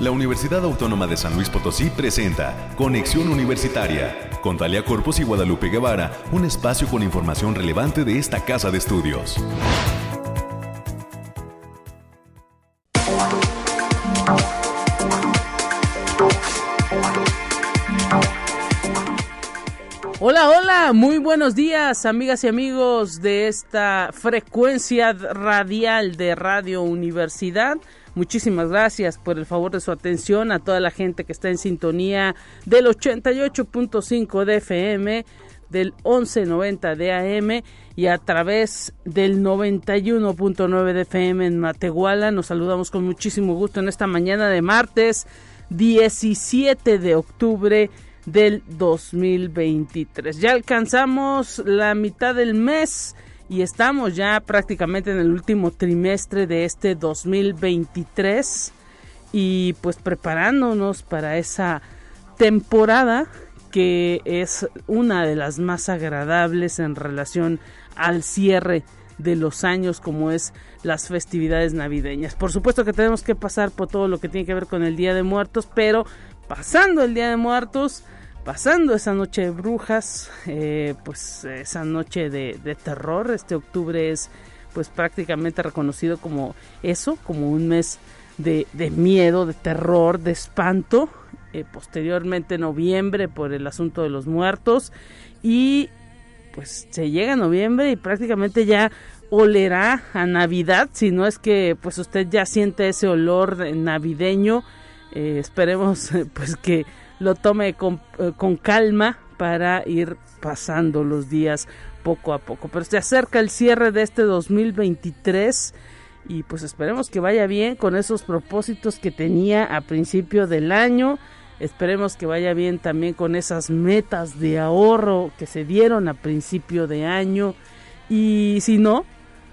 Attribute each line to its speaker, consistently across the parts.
Speaker 1: La Universidad Autónoma de San Luis Potosí presenta Conexión Universitaria con Talia Corpus y Guadalupe Guevara, un espacio con información relevante de esta casa de estudios.
Speaker 2: Hola, hola, muy buenos días amigas y amigos de esta frecuencia radial de Radio Universidad. Muchísimas gracias por el favor de su atención a toda la gente que está en sintonía del 88.5 de FM, del 1190 de AM y a través del 91.9 de FM en Matehuala. Nos saludamos con muchísimo gusto en esta mañana de martes 17 de octubre del 2023. Ya alcanzamos la mitad del mes y estamos ya prácticamente en el último trimestre de este 2023 y pues preparándonos para esa temporada que es una de las más agradables en relación al cierre de los años como es las festividades navideñas. Por supuesto que tenemos que pasar por todo lo que tiene que ver con el Día de Muertos, pero pasando el Día de Muertos, pasando esa noche de brujas, eh, pues esa noche de, terror. Este octubre es pues prácticamente reconocido como eso, como un mes de, miedo, de terror, de espanto. Eh, posteriormente noviembre por el asunto de los muertos y pues se llega a noviembre y prácticamente ya olerá a Navidad, si no es que pues usted ya siente ese olor navideño. Eh, esperemos pues que lo tome eh, con, calma para ir pasando los días poco a poco. Pero se acerca el cierre de este 2023 y pues esperemos que vaya bien con esos propósitos que tenía a principio del año. Esperemos que vaya bien también con esas metas de ahorro que se dieron a principio de año. Y si no,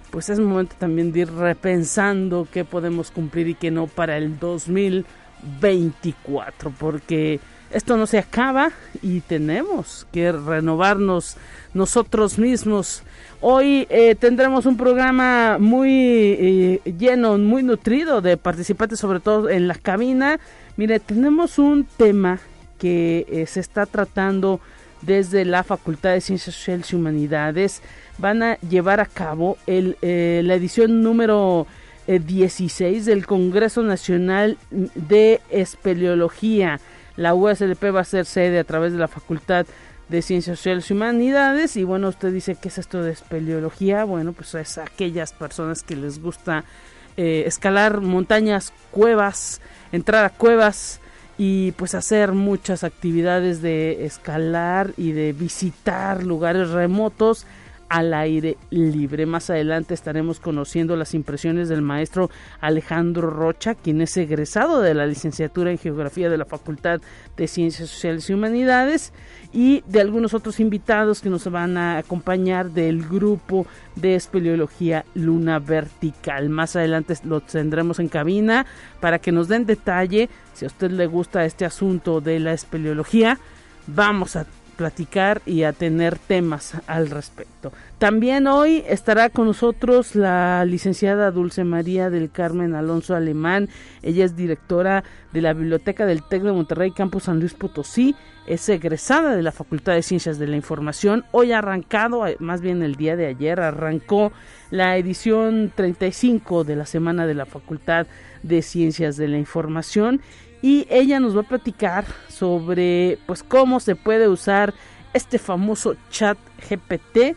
Speaker 2: pues es momento también de ir repensando qué podemos cumplir y qué no para el 2024. Porque esto no se acaba y tenemos que renovarnos nosotros mismos. Hoy eh, tendremos un programa muy eh, lleno, muy nutrido de participantes, sobre todo en la cabina. Mire, tenemos un tema que eh, se está tratando desde la Facultad de Ciencias Sociales y Humanidades. Van a llevar a cabo la edición número 16 del Congreso Nacional de Espeleología la USLP va a ser sede a través de la Facultad de Ciencias Sociales y Humanidades. Y bueno, usted dice, ¿qué es esto de espeleología? Bueno, pues es aquellas personas que les gusta eh, escalar montañas, cuevas, entrar a cuevas y pues hacer muchas actividades de escalar y de visitar lugares remotos al aire libre. Más adelante estaremos conociendo las impresiones del maestro Alejandro Rocha, quien es egresado de la licenciatura en Geografía de la Facultad de Ciencias Sociales y Humanidades y de algunos otros invitados que nos van a acompañar del grupo de espeleología Luna Vertical. Más adelante lo tendremos en cabina para que nos den detalle si a usted le gusta este asunto de la espeleología. Vamos a platicar y a tener temas al respecto. También hoy estará con nosotros la licenciada Dulce María del Carmen Alonso Alemán. Ella es directora de la Biblioteca del TEC de Monterrey, Campus San Luis Potosí. Es egresada de la Facultad de Ciencias de la Información. Hoy ha arrancado, eh, más bien el día de ayer, arrancó la edición 35 de la Semana de la Facultad de Ciencias de la Información y ella nos va a platicar sobre pues cómo se puede usar este famoso chat GPT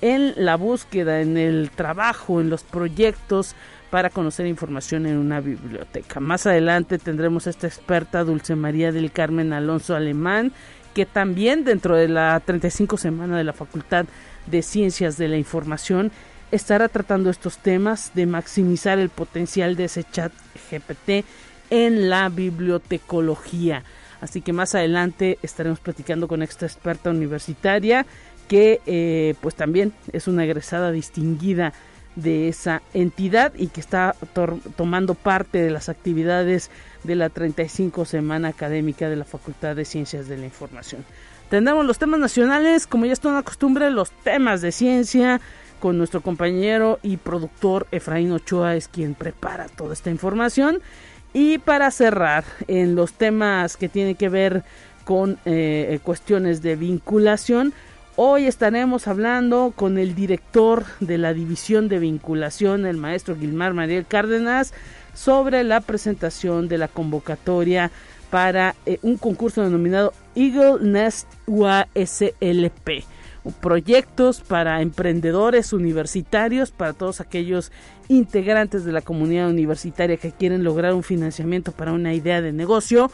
Speaker 2: en la búsqueda, en el trabajo, en los proyectos para conocer información en una biblioteca. Más adelante tendremos a esta experta Dulce María del Carmen Alonso Alemán, que también dentro de la 35 semana de la Facultad de Ciencias de la Información estará tratando estos temas de maximizar el potencial de ese chat GPT en la bibliotecología. Así que más adelante estaremos platicando con esta experta universitaria que eh, pues también es una egresada distinguida de esa entidad y que está tomando parte de las actividades de la 35 semana académica de la Facultad de Ciencias de la Información. Tendremos los temas nacionales, como ya es una costumbre, los temas de ciencia, con nuestro compañero y productor Efraín Ochoa, es quien prepara toda esta información. Y para cerrar en los temas que tienen que ver con eh, cuestiones de vinculación, hoy estaremos hablando con el director de la división de vinculación, el maestro Gilmar Mariel Cárdenas, sobre la presentación de la convocatoria para eh, un concurso denominado Eagle Nest UASLP proyectos para emprendedores universitarios, para todos aquellos integrantes de la comunidad universitaria que quieren lograr un financiamiento para una idea de negocio.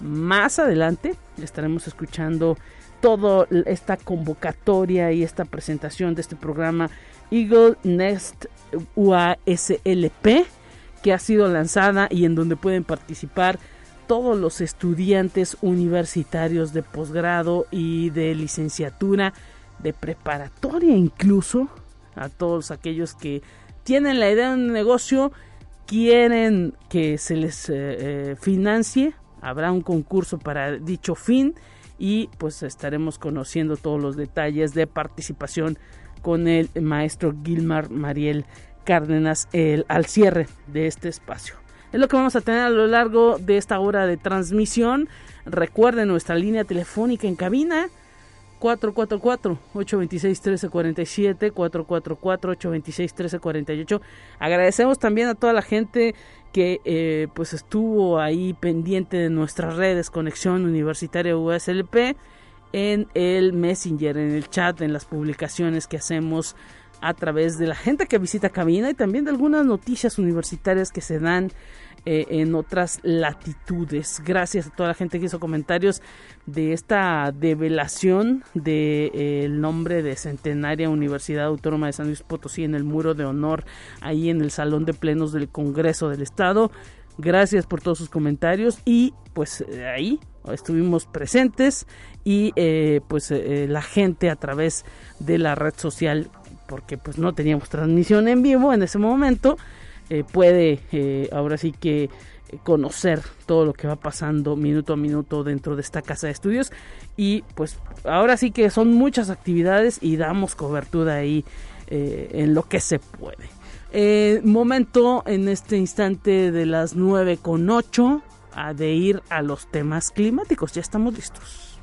Speaker 2: Más adelante estaremos escuchando toda esta convocatoria y esta presentación de este programa Eagle Next UASLP que ha sido lanzada y en donde pueden participar todos los estudiantes universitarios de posgrado y de licenciatura de preparatoria incluso a todos aquellos que tienen la idea de un negocio, quieren que se les eh, eh, financie, habrá un concurso para dicho fin y pues estaremos conociendo todos los detalles de participación con el maestro Gilmar Mariel Cárdenas el, al cierre de este espacio. Es lo que vamos a tener a lo largo de esta hora de transmisión. Recuerden nuestra línea telefónica en cabina 444-826-1347, 444-826-1348. Agradecemos también a toda la gente que eh, pues estuvo ahí pendiente de nuestras redes Conexión Universitaria USLP en el Messenger, en el chat, en las publicaciones que hacemos a través de la gente que visita cabina y también de algunas noticias universitarias que se dan eh, en otras latitudes. Gracias a toda la gente que hizo comentarios de esta develación del de, eh, nombre de Centenaria Universidad Autónoma de San Luis Potosí en el muro de honor ahí en el Salón de Plenos del Congreso del Estado. Gracias por todos sus comentarios y pues eh, ahí estuvimos presentes y pues la gente a través de la red social porque pues no teníamos transmisión en vivo en ese momento eh, puede eh, ahora sí que eh, conocer todo lo que va pasando minuto a minuto dentro de esta casa de estudios. Y pues ahora sí que son muchas actividades y damos cobertura ahí en lo que se puede. Momento en este instante de las 9 con 8 a de ir a los temas climáticos. Ya estamos listos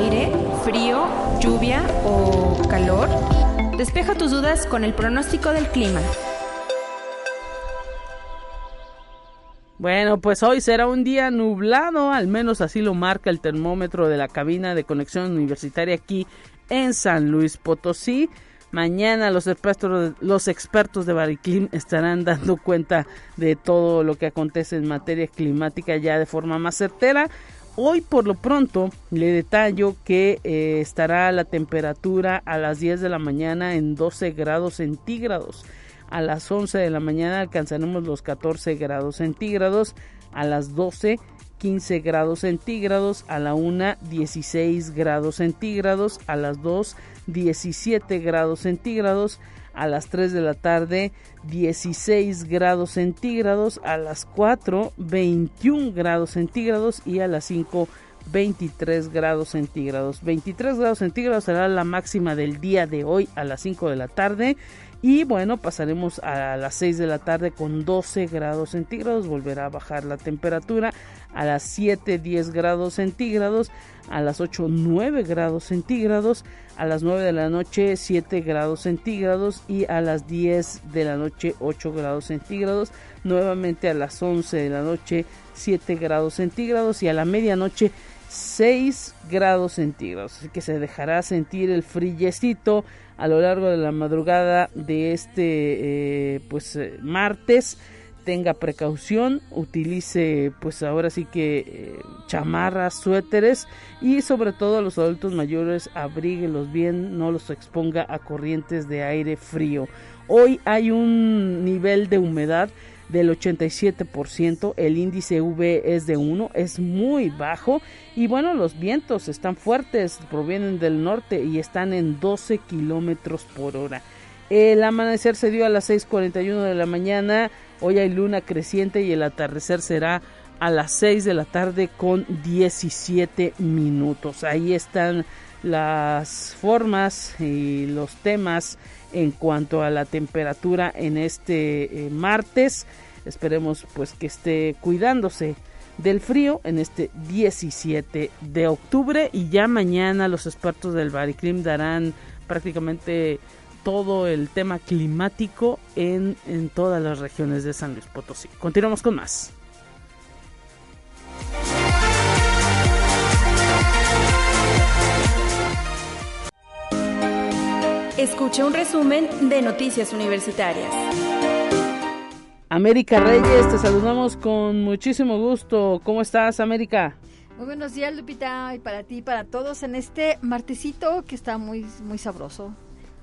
Speaker 3: aire, frío, lluvia o calor? Despeja tus dudas con el pronóstico del clima.
Speaker 2: Bueno, pues hoy será un día nublado, al menos así lo marca el termómetro de la cabina de conexión universitaria aquí en San Luis Potosí. Mañana los expertos, los expertos de Bariclim estarán dando cuenta de todo lo que acontece en materia climática ya de forma más certera. Hoy por lo pronto le detallo que eh, estará la temperatura a las 10 de la mañana en 12 grados centígrados. A las 11 de la mañana alcanzaremos los 14 grados centígrados. A las 12 15 grados centígrados, a la 1 16 grados centígrados, a las 2 17 grados centígrados, a las 3 de la tarde 16 grados centígrados, a las 4 21 grados centígrados y a las 5 23 grados centígrados. 23 grados centígrados será la máxima del día de hoy a las 5 de la tarde y bueno, pasaremos a las 6 de la tarde con 12 grados centígrados. Volverá a bajar la temperatura a las 7, 10 grados centígrados. A las 8, 9 grados centígrados. A las 9 de la noche, 7 grados centígrados. Y a las 10 de la noche, 8 grados centígrados. Nuevamente a las 11 de la noche, 7 grados centígrados. Y a la medianoche, 6 grados centígrados. Así que se dejará sentir el frillecito a lo largo de la madrugada de este eh, pues eh, martes tenga precaución, utilice pues ahora sí que eh, chamarras, suéteres y sobre todo a los adultos mayores abríguelos bien, no los exponga a corrientes de aire frío. Hoy hay un nivel de humedad del 87%, el índice V es de 1, es muy bajo y bueno, los vientos están fuertes, provienen del norte y están en 12 kilómetros por hora. El amanecer se dio a las 6:41 de la mañana, hoy hay luna creciente y el atardecer será a las 6 de la tarde con 17 minutos. Ahí están las formas y los temas en cuanto a la temperatura en este eh, martes. Esperemos pues que esté cuidándose del frío en este 17 de octubre y ya mañana los expertos del Bariclim darán prácticamente todo el tema climático en, en todas las regiones de San Luis Potosí. Continuamos con más.
Speaker 3: Escucha un resumen de Noticias Universitarias.
Speaker 2: América Reyes, te saludamos con muchísimo gusto. ¿Cómo estás, América?
Speaker 4: Muy buenos días, Lupita, y para ti y para todos en este martesito que está muy, muy sabroso.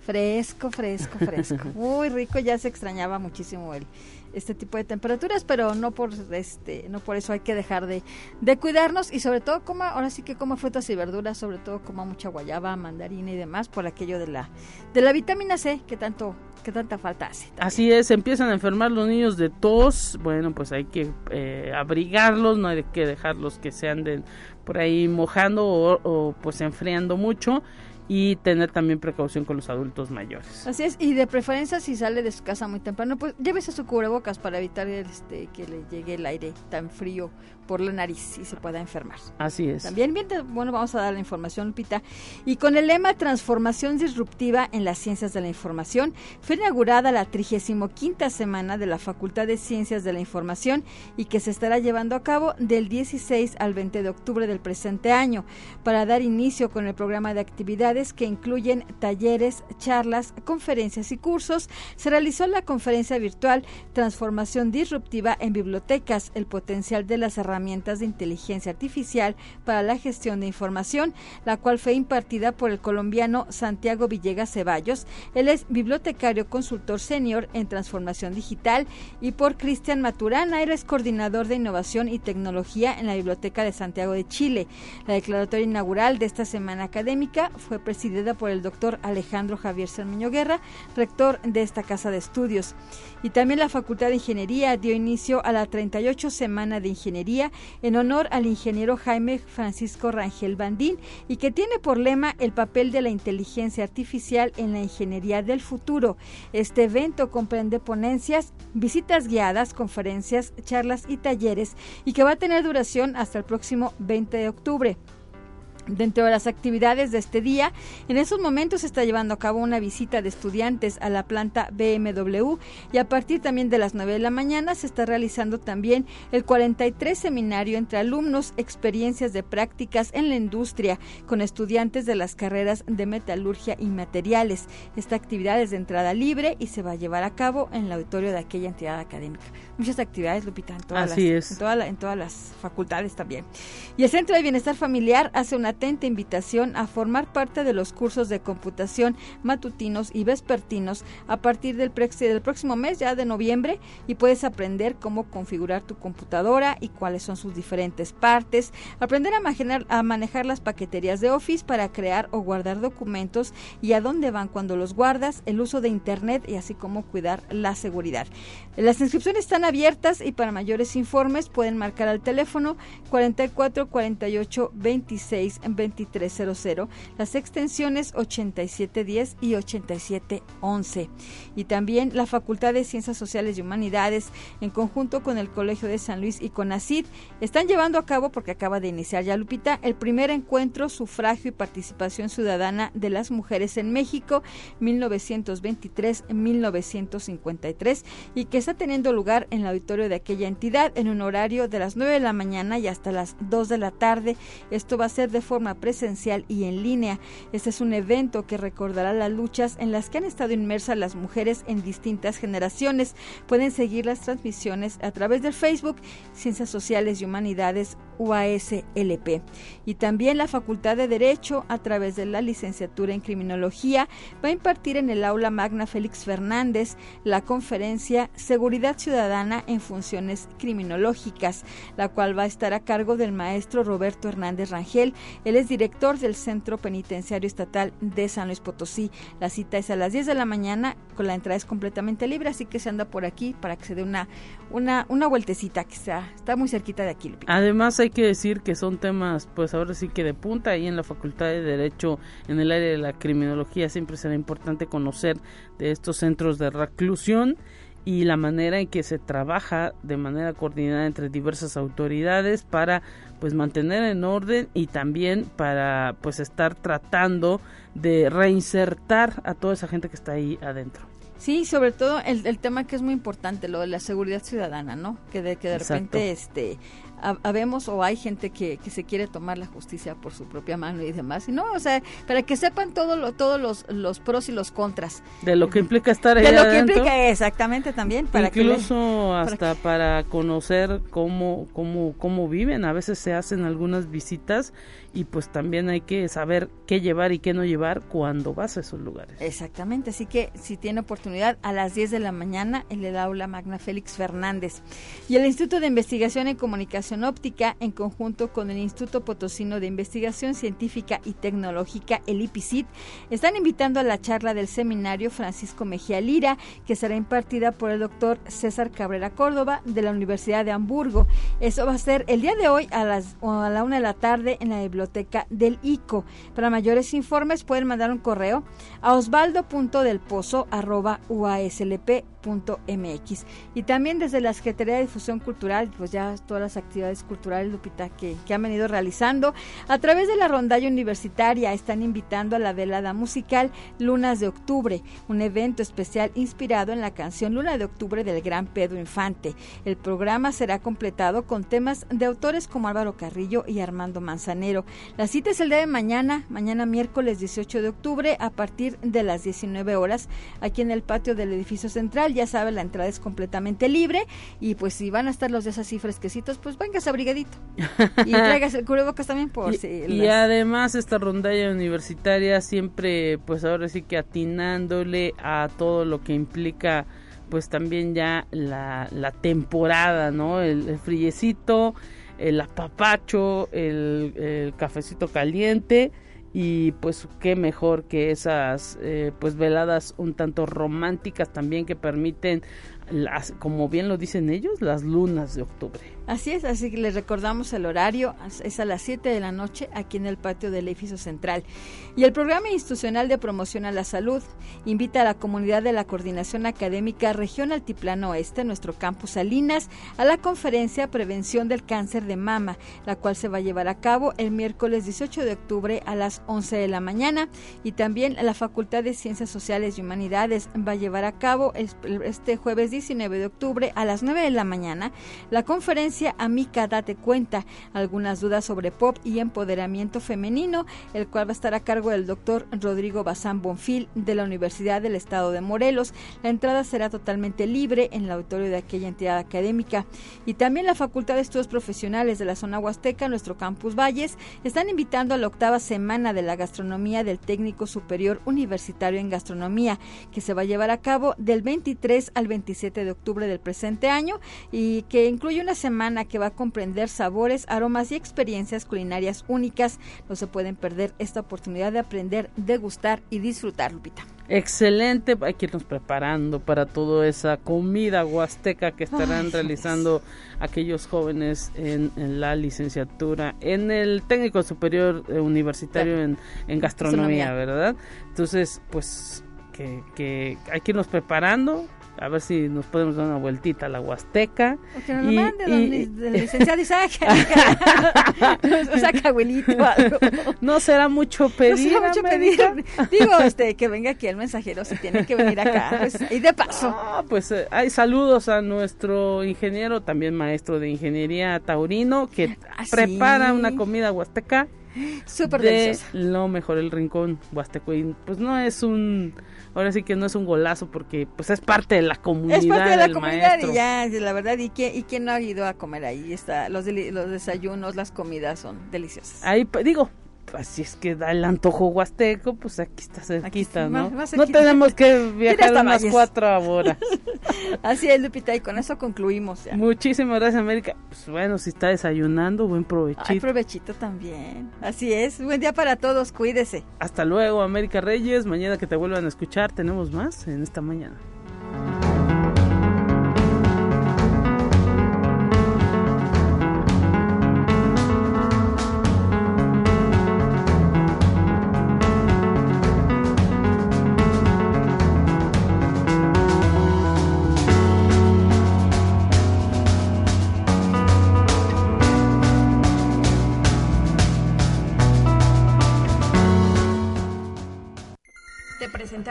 Speaker 4: Fresco, fresco, fresco. Muy rico, ya se extrañaba muchísimo el, este tipo de temperaturas, pero no por este, no por eso hay que dejar de, de cuidarnos y sobre todo coma, ahora sí que coma frutas y verduras, sobre todo coma mucha guayaba, mandarina y demás por aquello de la de la vitamina C que tanto que tanta falta hace.
Speaker 2: Así es, empiezan a enfermar los niños de tos, bueno, pues hay que eh, abrigarlos, no hay que dejarlos que se anden por ahí mojando o, o pues enfriando mucho y tener también precaución con los adultos mayores.
Speaker 4: Así es, y de preferencia si sale de su casa muy temprano, pues llévese su cubrebocas para evitar este que le llegue el aire tan frío por la nariz y se pueda enfermar.
Speaker 2: Así es.
Speaker 4: También, bien, bueno, vamos a dar la información, Pita. Y con el lema Transformación Disruptiva en las Ciencias de la Información, fue inaugurada la 35 semana de la Facultad de Ciencias de la Información y que se estará llevando a cabo del 16 al 20 de octubre del presente año para dar inicio con el programa de actividades que incluyen talleres, charlas, conferencias y cursos. Se realizó la conferencia virtual Transformación Disruptiva en Bibliotecas, el potencial de las herramientas herramientas de inteligencia artificial para la gestión de información, la cual fue impartida por el colombiano Santiago Villegas Ceballos. Él es bibliotecario consultor senior en transformación digital y por Cristian Maturana, él es coordinador de innovación y tecnología en la Biblioteca de Santiago de Chile. La declaratoria inaugural de esta semana académica fue presidida por el doctor Alejandro Javier Cermeño Guerra, rector de esta casa de estudios. Y también la Facultad de Ingeniería dio inicio a la 38 Semana de Ingeniería en honor al ingeniero Jaime Francisco Rangel Bandín y que tiene por lema el papel de la inteligencia artificial en la ingeniería del futuro. Este evento comprende ponencias, visitas guiadas, conferencias, charlas y talleres y que va a tener duración hasta el próximo 20 de octubre. Dentro de las actividades de este día, en esos momentos se está llevando a cabo una visita de estudiantes a la planta BMW y a partir también de las 9 de la mañana se está realizando también el 43 seminario entre alumnos, experiencias de prácticas en la industria con estudiantes de las carreras de metalurgia y materiales. Esta actividad es de entrada libre y se va a llevar a cabo en el auditorio de aquella entidad académica. Muchas actividades, Lupita, en todas,
Speaker 2: Así
Speaker 4: las,
Speaker 2: es.
Speaker 4: En, en todas las facultades también. Y el Centro de Bienestar Familiar hace una atenta invitación a formar parte de los cursos de computación matutinos y vespertinos a partir del, del próximo mes, ya de noviembre, y puedes aprender cómo configurar tu computadora y cuáles son sus diferentes partes, aprender a manejar, a manejar las paqueterías de Office para crear o guardar documentos y a dónde van cuando los guardas, el uso de Internet y así como cuidar la seguridad. Las inscripciones están abiertas y para mayores informes pueden marcar al teléfono 44 48 26 2300, las extensiones 8710 y 8711. Y también la Facultad de Ciencias Sociales y Humanidades, en conjunto con el Colegio de San Luis y con ACID, están llevando a cabo, porque acaba de iniciar ya Lupita, el primer encuentro sufragio y participación ciudadana de las mujeres en México 1923-1953 y que está teniendo lugar en el auditorio de aquella entidad en un horario de las 9 de la mañana y hasta las 2 de la tarde. Esto va a ser de forma presencial y en línea. Este es un evento que recordará las luchas en las que han estado inmersas las mujeres en distintas generaciones. Pueden seguir las transmisiones a través del Facebook Ciencias Sociales y Humanidades UASLP. Y también la Facultad de Derecho, a través de la licenciatura en Criminología, va a impartir en el aula Magna Félix Fernández la conferencia Seguridad Ciudadana en Funciones Criminológicas, la cual va a estar a cargo del maestro Roberto Hernández Rangel. Él es director del Centro Penitenciario Estatal de San Luis Potosí. La cita es a las 10 de la mañana, con la entrada es completamente libre, así que se anda por aquí para que se dé una, una, una vueltecita que está, está muy cerquita de aquí.
Speaker 2: Además hay que decir que son temas, pues ahora sí que de punta, ahí en la Facultad de Derecho, en el área de la criminología, siempre será importante conocer de estos centros de reclusión y la manera en que se trabaja de manera coordinada entre diversas autoridades para pues mantener en orden y también para pues estar tratando de reinsertar a toda esa gente que está ahí adentro.
Speaker 4: Sí, sobre todo el, el tema que es muy importante, lo de la seguridad ciudadana, ¿no? Que de que de repente este habemos o hay gente que, que, se quiere tomar la justicia por su propia mano y demás. Y no, o sea, para que sepan todo lo, todos los, los pros y los contras.
Speaker 2: De lo que implica estar ahí
Speaker 4: De
Speaker 2: lo
Speaker 4: que implica, exactamente, también.
Speaker 2: Para Incluso hasta para, conocer cómo, cómo, cómo viven. A veces se hacen algunas visitas y pues también hay que saber qué llevar y qué no llevar cuando vas a esos lugares.
Speaker 4: Exactamente, así que si tiene oportunidad a las 10 de la mañana en el aula Magna Félix Fernández. Y el Instituto de Investigación y Comunicación Óptica, en conjunto con el Instituto Potosino de Investigación Científica y Tecnológica, el IPICIT, están invitando a la charla del seminario Francisco Mejía Lira, que será impartida por el doctor César Cabrera Córdoba de la Universidad de Hamburgo. Eso va a ser el día de hoy a, las, a la una de la tarde en la biblioteca del ICO. Para mayores informes pueden mandar un correo a Y también desde la Secretaría de Difusión Cultural, pues ya todas las actividades culturales, Lupita, que, que han venido realizando. A través de la rondalla universitaria están invitando a la velada musical Lunas de Octubre, un evento especial inspirado en la canción Luna de Octubre del gran Pedro Infante. El programa será completado con temas de autores como Álvaro Carrillo y Armando Manzanero. La cita es el día de mañana, mañana miércoles 18 de octubre, a partir de las 19 horas, aquí en el patio del edificio central. Ya sabe, la entrada es completamente libre y pues si van a estar los días así fresquecitos, pues véngase abrigadito. Y traigas el cubrebocas también por
Speaker 2: y, si... Y además esta rondalla universitaria siempre, pues ahora sí que atinándole a todo lo que implica pues también ya la, la temporada, ¿no? El, el frillecito, el apapacho, el, cafecito caliente y pues qué mejor que esas eh, pues veladas un tanto románticas también que permiten las, como bien lo dicen ellos, las lunas de octubre.
Speaker 4: Así es, así que les recordamos el horario, es a las 7 de la noche aquí en el patio del edificio central. Y el programa institucional de promoción a la salud invita a la comunidad de la Coordinación Académica Región Altiplano Oeste, nuestro campus Salinas, a la conferencia Prevención del Cáncer de Mama, la cual se va a llevar a cabo el miércoles 18 de octubre a las 11 de la mañana. Y también la Facultad de Ciencias Sociales y Humanidades va a llevar a cabo este jueves 19 de octubre a las 9 de la mañana la conferencia Amica Date Cuenta, algunas dudas sobre pop y empoderamiento femenino, el cual va a estar a cargo del doctor Rodrigo Bazán Bonfil de la Universidad del Estado de Morelos. La entrada será totalmente libre en el auditorio de aquella entidad académica. Y también la Facultad de Estudios Profesionales de la zona Huasteca, nuestro campus Valles, están invitando a la octava semana de la gastronomía del técnico superior universitario en gastronomía, que se va a llevar a cabo del 23 al 26 de octubre del presente año y que incluye una semana que va a comprender sabores, aromas y experiencias culinarias únicas. No se pueden perder esta oportunidad de aprender, degustar y disfrutar, Lupita.
Speaker 2: Excelente, hay que irnos preparando para toda esa comida huasteca que estarán realizando aquellos jóvenes en, la licenciatura, en el técnico superior eh, universitario en, gastronomía, ¿verdad? Entonces, pues que, que hay que irnos preparando a ver si nos podemos dar una vueltita a la Huasteca.
Speaker 4: O que nos lo mande don, licenciado Isaac. abuelito algo.
Speaker 2: No será mucho pedir. No será mucho pedir.
Speaker 4: Digo, este, que venga aquí el mensajero si tiene que venir acá. Pues, y de paso.
Speaker 2: Ah, pues eh, hay saludos a nuestro ingeniero, también maestro de ingeniería taurino, que ah, prepara una comida huasteca
Speaker 4: Súper
Speaker 2: de
Speaker 4: deliciosa.
Speaker 2: lo mejor el rincón huasteco. Pues no es un, ahora sí que no es un golazo porque pues es parte de la comunidad
Speaker 4: Es parte de la
Speaker 2: del
Speaker 4: comunidad
Speaker 2: maestro.
Speaker 4: y ya, la verdad, y quién, y quién no ha ido a comer ahí, está, los, los desayunos, las comidas son deliciosas.
Speaker 2: Ahí digo, así es que da el antojo huasteco, pues aquí está cerquita,
Speaker 4: Aquí está,
Speaker 2: ¿no?
Speaker 4: más- más
Speaker 2: no tenemos que viajar
Speaker 4: hasta
Speaker 2: unas cuatro horas.
Speaker 4: Así es, Lupita, y con eso concluimos ya.
Speaker 2: Muchísimas gracias, América. Pues bueno, si está desayunando, buen provechito.
Speaker 4: Ay, provechito también. Así es, buen día para todos, cuídese.
Speaker 2: Hasta luego, América Reyes. Mañana que te vuelvan a escuchar, tenemos más en esta mañana.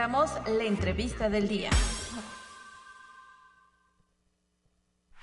Speaker 3: La entrevista del día.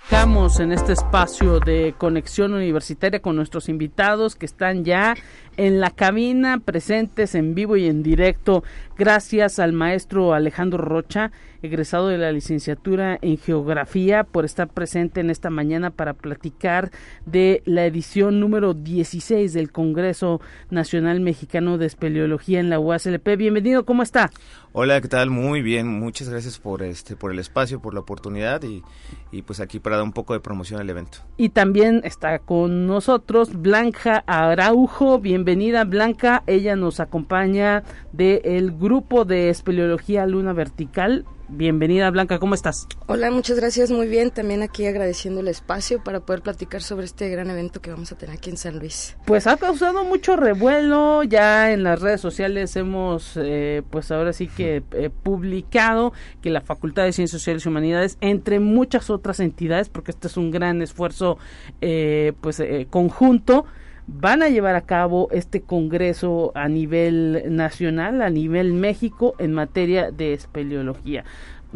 Speaker 2: Estamos en este espacio de conexión universitaria con nuestros invitados que están ya en la cabina, presentes en vivo y en directo, gracias al maestro Alejandro Rocha, egresado de la licenciatura en Geografía, por estar presente en esta mañana para platicar de la edición número 16 del Congreso Nacional Mexicano de Espeleología en la UASLP. Bienvenido, ¿cómo está?
Speaker 5: Hola, ¿qué tal? Muy bien, muchas gracias por este por el espacio, por la oportunidad y, y pues aquí para dar un poco de promoción al evento.
Speaker 2: Y también está con nosotros Blanca Araujo. Bienvenida Blanca. Ella nos acompaña del grupo de espeleología Luna Vertical. Bienvenida Blanca, ¿cómo estás?
Speaker 6: Hola, muchas gracias, muy bien. También aquí agradeciendo el espacio para poder platicar sobre este gran evento que vamos a tener aquí en San Luis.
Speaker 2: Pues ha causado mucho revuelo, ya en las redes sociales hemos, eh, pues ahora sí que eh, publicado que la Facultad de Ciencias Sociales y Humanidades, entre muchas otras entidades, porque este es un gran esfuerzo, eh, pues eh, conjunto, van a llevar a cabo este congreso a nivel nacional, a nivel México, en materia de espeleología.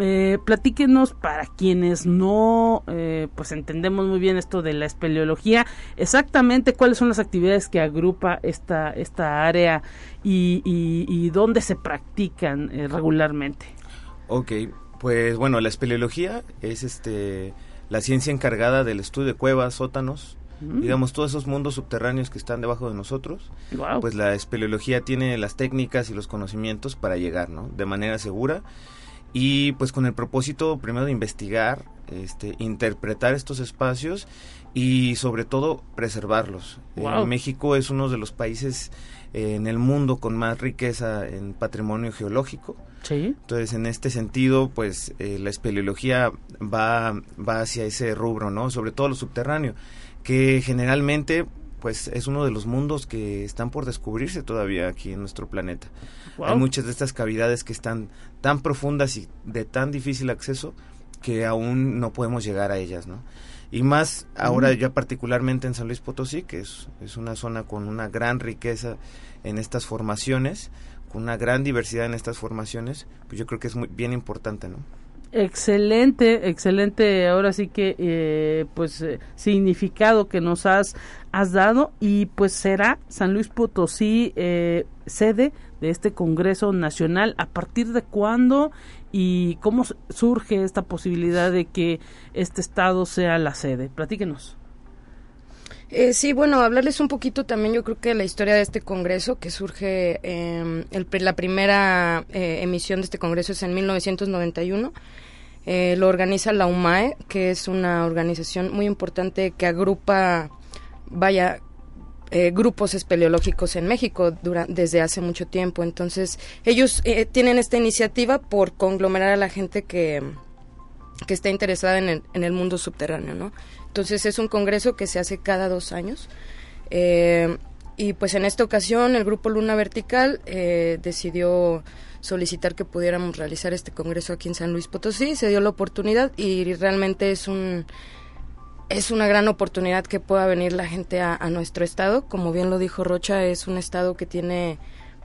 Speaker 2: Eh, platíquenos para quienes no eh, pues entendemos muy bien esto de la espeleología exactamente cuáles son las actividades que agrupa esta esta área y, y, dónde se practican eh, regularmente
Speaker 5: Ok, pues bueno, la espeleología es este la ciencia encargada del estudio de cuevas, sótanos,
Speaker 2: Mm.
Speaker 5: digamos todos esos mundos subterráneos que están debajo de nosotros. Pues la espeleología tiene las técnicas y los conocimientos para llegar, ¿no? De manera segura y pues con el propósito primero de investigar, este, interpretar estos espacios y sobre todo preservarlos. Eh. México es uno de los países eh, en el mundo con más riqueza en patrimonio geológico.
Speaker 2: sí
Speaker 5: Entonces, en este sentido, pues eh, la espeleología va, va hacia ese rubro, ¿no? Sobre todo lo subterráneo, que generalmente pues es uno de los mundos que están por descubrirse todavía aquí en nuestro planeta. Hay muchas de estas cavidades que están tan profundas y de tan difícil acceso que aún no podemos llegar a ellas, ¿no? Y más ahora ya particularmente en San Luis Potosí, que es, es una zona con una gran riqueza en estas formaciones, con una gran diversidad en estas formaciones, pues yo creo que es muy bien importante, ¿no?
Speaker 2: Excelente, excelente. Ahora sí que, eh, pues, eh, significado que nos has, has dado y pues será San Luis Potosí eh, sede de este Congreso Nacional. ¿A partir de cuándo y cómo surge esta posibilidad de que este estado sea la sede? Platíquenos.
Speaker 6: Eh, sí, bueno, hablarles un poquito también, yo creo que la historia de este congreso, que surge, eh, el la primera eh, emisión de este congreso es en 1991. Eh, lo organiza la UMAE, que es una organización muy importante que agrupa, vaya, eh, grupos espeleológicos en México desde hace mucho tiempo. Entonces, ellos eh, tienen esta iniciativa por conglomerar a la gente que, que está interesada en el, en el mundo subterráneo, ¿no? Entonces es un congreso que se hace cada dos años. Eh, y pues en esta ocasión el grupo Luna Vertical eh, decidió solicitar que pudiéramos realizar este congreso aquí en San Luis Potosí. Se dio la oportunidad y realmente es un es una gran oportunidad que pueda venir la gente a, a nuestro estado. Como bien lo dijo Rocha, es un estado que tiene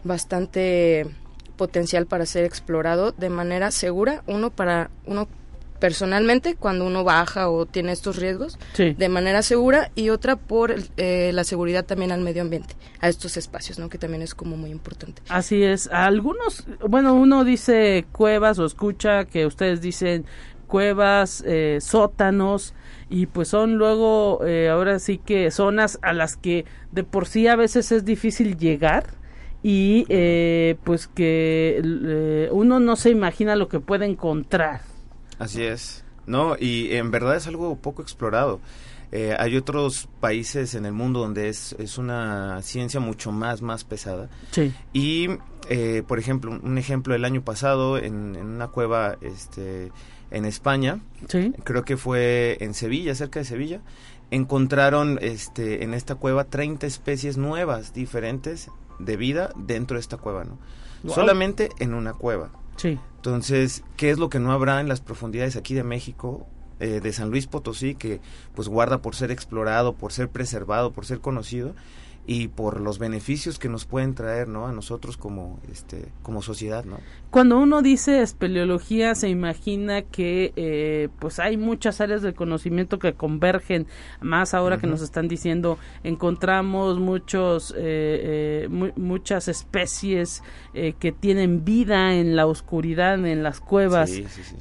Speaker 6: bastante potencial para ser explorado de manera segura. Uno para uno personalmente cuando uno baja o tiene estos riesgos
Speaker 2: Sí.
Speaker 6: de manera segura y otra por eh, la seguridad también al medio ambiente, a estos espacios, ¿no? Que también es como muy importante.
Speaker 2: Así es. Algunos, bueno, uno dice cuevas o escucha que ustedes dicen cuevas, eh, sótanos y pues son luego eh, ahora sí que zonas a las que de por sí a veces es difícil llegar y eh, pues que eh, uno no se imagina lo que puede encontrar.
Speaker 5: Así es. No, y en verdad es algo poco explorado. Eh, hay otros países en el mundo donde es, es una ciencia mucho más, más pesada.
Speaker 2: Sí.
Speaker 5: Y, eh, por ejemplo, un- ejemplo el año pasado en, en una cueva este, en España,
Speaker 2: Sí.
Speaker 5: creo que fue en Sevilla, cerca de Sevilla, encontraron este, en esta cueva 30 especies nuevas, diferentes de vida dentro de esta cueva, ¿no? Solamente en una cueva.
Speaker 2: Sí.
Speaker 5: Entonces, ¿qué es lo que no habrá en las profundidades aquí de México, eh, de San Luis Potosí, que pues guarda por ser explorado, por ser preservado, por ser conocido y por los beneficios que nos pueden traer, ¿no? A nosotros como, este, como sociedad, ¿no?
Speaker 2: Cuando uno dice espeleología se imagina que eh, pues hay muchas áreas del conocimiento que convergen más ahora que nos están diciendo encontramos muchos eh, eh, mu- muchas especies eh, que tienen vida en la oscuridad en las cuevas
Speaker 5: Sí, sí, sí.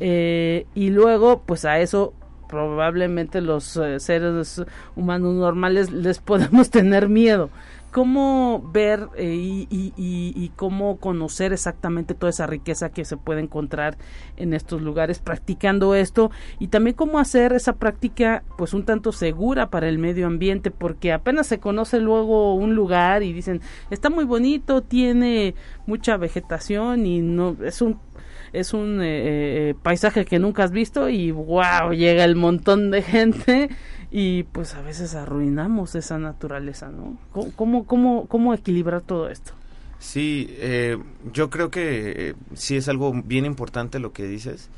Speaker 2: y luego pues a eso probablemente los eh, seres humanos normales les podemos tener miedo. ¿Cómo ver eh, y, y- cómo conocer exactamente toda esa riqueza que se puede encontrar en estos lugares practicando esto? Y también cómo hacer esa práctica pues un tanto segura para el medio ambiente, porque apenas se conoce luego un lugar y dicen, está muy bonito, tiene mucha vegetación y no es un es un eh, eh, paisaje que nunca has visto y wow, llega el montón de gente y pues a veces arruinamos esa naturaleza, ¿no? ¿Cómo, cómo, cómo, equilibrar todo esto?
Speaker 5: Sí, eh, yo creo que eh, sí es algo bien importante lo que dices,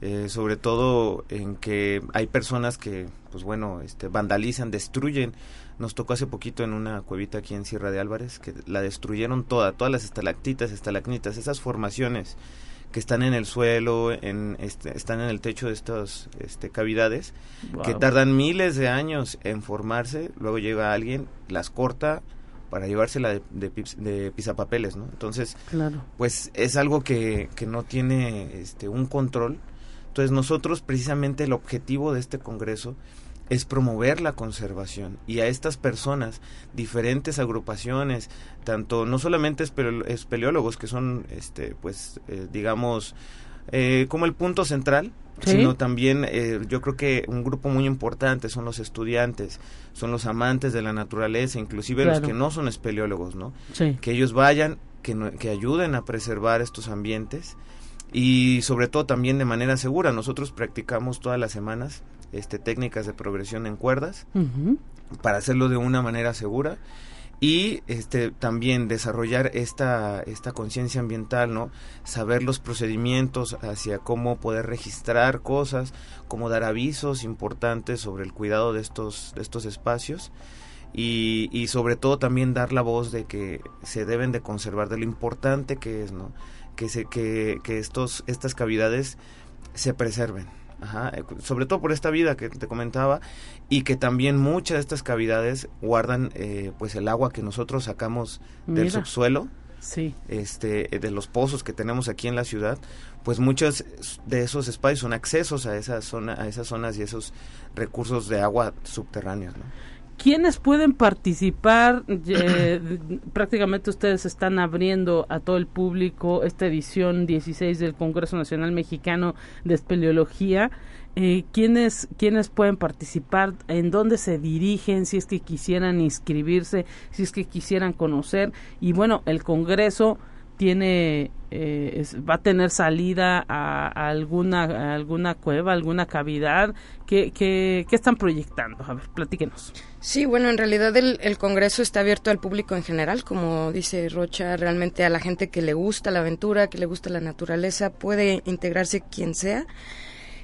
Speaker 5: eh, sobre todo en que hay personas que, pues bueno, este, vandalizan, destruyen. Nos tocó hace poquito en una cuevita aquí en Sierra de Álvarez que la destruyeron toda, todas las estalactitas, estalagnitas, esas formaciones que están en el suelo, en, este, están en el techo de estas este, cavidades, que tardan miles de años en formarse, luego llega alguien, las corta para llevársela de, de, de pisapapeles, ¿no? Entonces,
Speaker 2: Claro.
Speaker 5: pues es algo que, que no tiene este, un control. Entonces nosotros precisamente el objetivo de este Congreso es promover la conservación y a estas personas, diferentes agrupaciones, tanto no solamente espele- espeleólogos que son, este, pues, eh, digamos, eh, como el punto central,
Speaker 2: Sí.
Speaker 5: sino también eh, yo creo que un grupo muy importante son los estudiantes, son los amantes de la naturaleza, inclusive los que no son espeleólogos, ¿no?
Speaker 2: Sí.
Speaker 5: que ellos vayan, que, no- que ayuden a preservar estos ambientes y sobre todo también de manera segura. Nosotros practicamos todas las semanas este, técnicas de progresión en cuerdas para hacerlo de una manera segura y este también desarrollar esta esta conciencia ambiental no saber los procedimientos hacia cómo poder registrar cosas cómo dar avisos importantes sobre el cuidado de estos de estos espacios y, y sobre todo también dar la voz de que se deben de conservar de lo importante que es no que se que, que estos estas cavidades se preserven Ajá, eh, sobre todo por esta vida que te comentaba y que también muchas de estas cavidades guardan eh, pues el agua que nosotros sacamos del subsuelo
Speaker 2: Sí.
Speaker 5: este eh, de los pozos que tenemos aquí en la ciudad pues muchos de esos espacios son accesos a esa zona a esas zonas y esos recursos de agua subterráneos ¿no?
Speaker 2: ¿Quiénes pueden participar? Eh, prácticamente ustedes están abriendo a todo el público esta edición 16 del Congreso Nacional Mexicano de Espeleología. Eh, ¿quiénes, ¿Quiénes pueden participar? ¿En dónde se dirigen? Si es que quisieran inscribirse, si es que quisieran conocer. Y bueno, el Congreso tiene eh, va a tener salida a, alguna alguna cueva, alguna cavidad. ¿Qué, qué, qué están proyectando? A ver, platíquenos.
Speaker 6: Sí, bueno, en realidad el, el Congreso está abierto al público en general, como dice Rocha, realmente a la gente que le gusta la aventura, que le gusta la naturaleza, puede integrarse quien sea.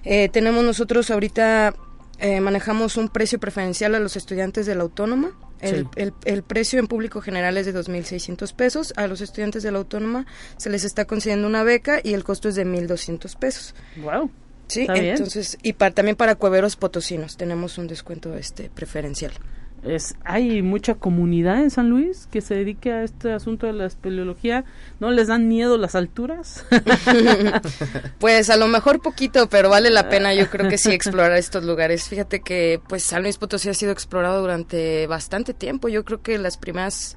Speaker 6: Eh, tenemos nosotros ahorita, eh, manejamos un precio preferencial a los estudiantes de la autónoma. El,
Speaker 2: Sí.
Speaker 6: el- el precio en público general es de 2.600 pesos. A los estudiantes de la autónoma se les está concediendo una beca y el costo es de 1.200 pesos.
Speaker 2: Wow.
Speaker 6: Sí, entonces, y para, también para cueveros potosinos tenemos un descuento este preferencial.
Speaker 2: Es, hay mucha comunidad en San Luis que se dedique a este asunto de la espeleología. ¿No les dan miedo las alturas?
Speaker 6: pues a lo mejor poquito, pero vale la pena yo creo que sí explorar estos lugares. Fíjate que pues San Luis Potosí ha sido explorado durante bastante tiempo. Yo creo que las primeras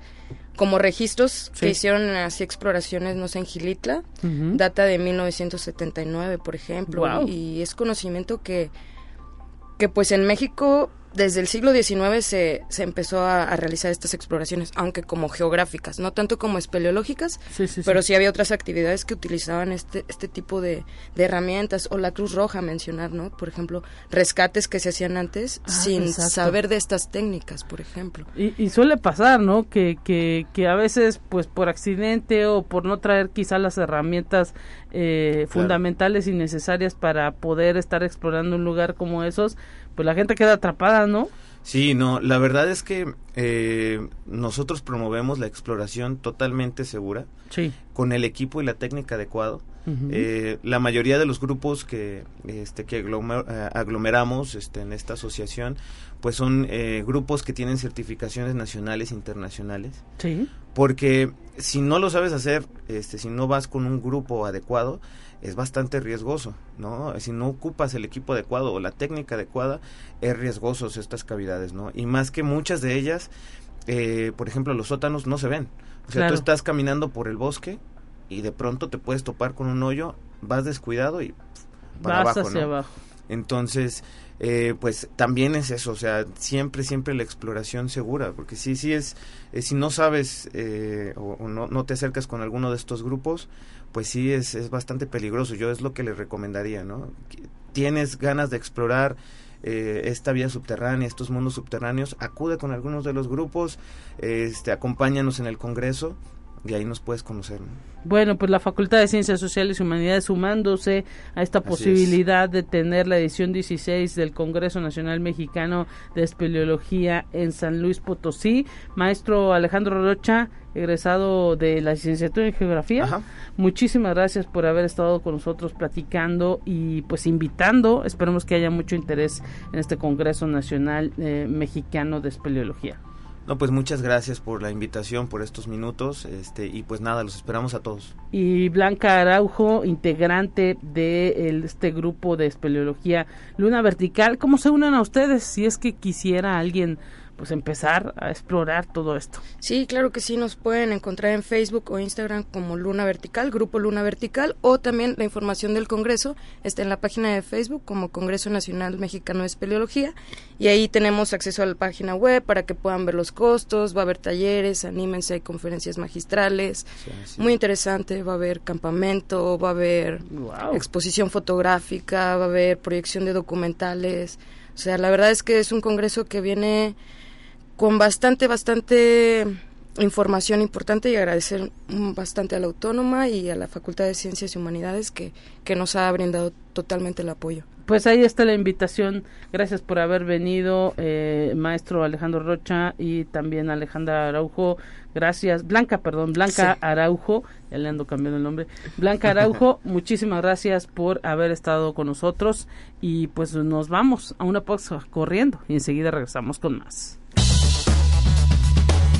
Speaker 6: como registros que hicieron así exploraciones, no sé, en Gilitla, data de 1979, por ejemplo, y, es conocimiento que, que pues en México desde el siglo XIX se, se empezó a, realizar estas exploraciones, aunque como geográficas, no tanto como espeleológicas, pero sí. había otras actividades que utilizaban este, este tipo de, herramientas, o la Cruz Roja mencionar, ¿no? Por ejemplo, rescates que se hacían antes ah, sin saber de estas técnicas, por ejemplo.
Speaker 2: Y, suele pasar, ¿no? Que, que, que a veces, pues por accidente o por no traer quizá las herramientas eh, fundamentales y necesarias para poder estar explorando un lugar como esos, pues la gente queda atrapada, ¿no?
Speaker 5: Sí, no, la verdad es que eh, nosotros promovemos la exploración totalmente segura,
Speaker 2: sí.
Speaker 5: con el equipo y la técnica adecuado. Eh, la mayoría de los grupos que, este, que eh, aglomeramos este, en esta asociación, pues son grupos que tienen certificaciones nacionales e internacionales.
Speaker 2: Sí.
Speaker 5: Porque si no lo sabes hacer, este, si no vas con un grupo adecuado, es bastante riesgoso, ¿no? Si no ocupas el equipo adecuado o la técnica adecuada, es riesgosos estas cavidades, ¿no? Y más que muchas de ellas, eh, por ejemplo, los sótanos no se ven. O sea, tú estás caminando por el bosque y de pronto te puedes topar con un hoyo, vas descuidado y
Speaker 2: para vas abajo, hacia abajo.
Speaker 5: Entonces, eh, pues también es eso, o sea, siempre, siempre la exploración segura, porque sí, sí es, eh, si no sabes eh, o, no, no, te acercas con alguno de estos grupos, pues sí es, es bastante peligroso, yo es lo que les recomendaría, ¿no? Tienes ganas de explorar esta vía subterránea, estos mundos subterráneos, acude con algunos de los grupos, este, acompáñanos en el Congreso, y ahí nos puedes conocer.
Speaker 2: Bueno, pues la Facultad de Ciencias Sociales y Humanidades sumándose a esta posibilidad de tener la edición 16 del Congreso Nacional Mexicano de Espeleología en San Luis Potosí. Maestro Alejandro Rocha, egresado de la licenciatura en Geografía. Muchísimas gracias por haber estado con nosotros platicando y pues invitando. Esperemos que haya mucho interés en este Congreso Nacional eh, Mexicano de Espeleología.
Speaker 5: No, pues muchas gracias por la invitación, por estos minutos, este, y pues nada, los esperamos a todos.
Speaker 2: Y Blanca Araujo, integrante de este grupo de espeleología Luna Vertical, ¿cómo se unen a ustedes si es que quisiera alguien pues empezar a explorar todo esto.
Speaker 6: Sí, claro que sí, nos pueden encontrar en Facebook o Instagram como Luna Vertical, Grupo Luna Vertical, o también la información del Congreso está en la página de Facebook como Congreso Nacional Mexicano de Espeleología, y ahí tenemos acceso a la página web para que puedan ver los costos, va a haber talleres, anímense, hay conferencias magistrales, muy interesante, va a haber campamento, va a haber exposición fotográfica, va a haber proyección de documentales, o sea, la verdad es que es un congreso que viene con bastante, bastante información importante y agradecer bastante a la Autónoma y a la Facultad de Ciencias y Humanidades que, que nos ha brindado totalmente el apoyo.
Speaker 2: Pues ahí está la invitación. Gracias por haber venido, eh, maestro Alejandro Rocha y también Alejandra Araujo. Gracias, Blanca, perdón, Blanca Araujo. Ya le ando cambiando el nombre. Blanca Araujo, muchísimas gracias por haber estado con nosotros y pues nos vamos a una pausa corriendo y enseguida regresamos con más.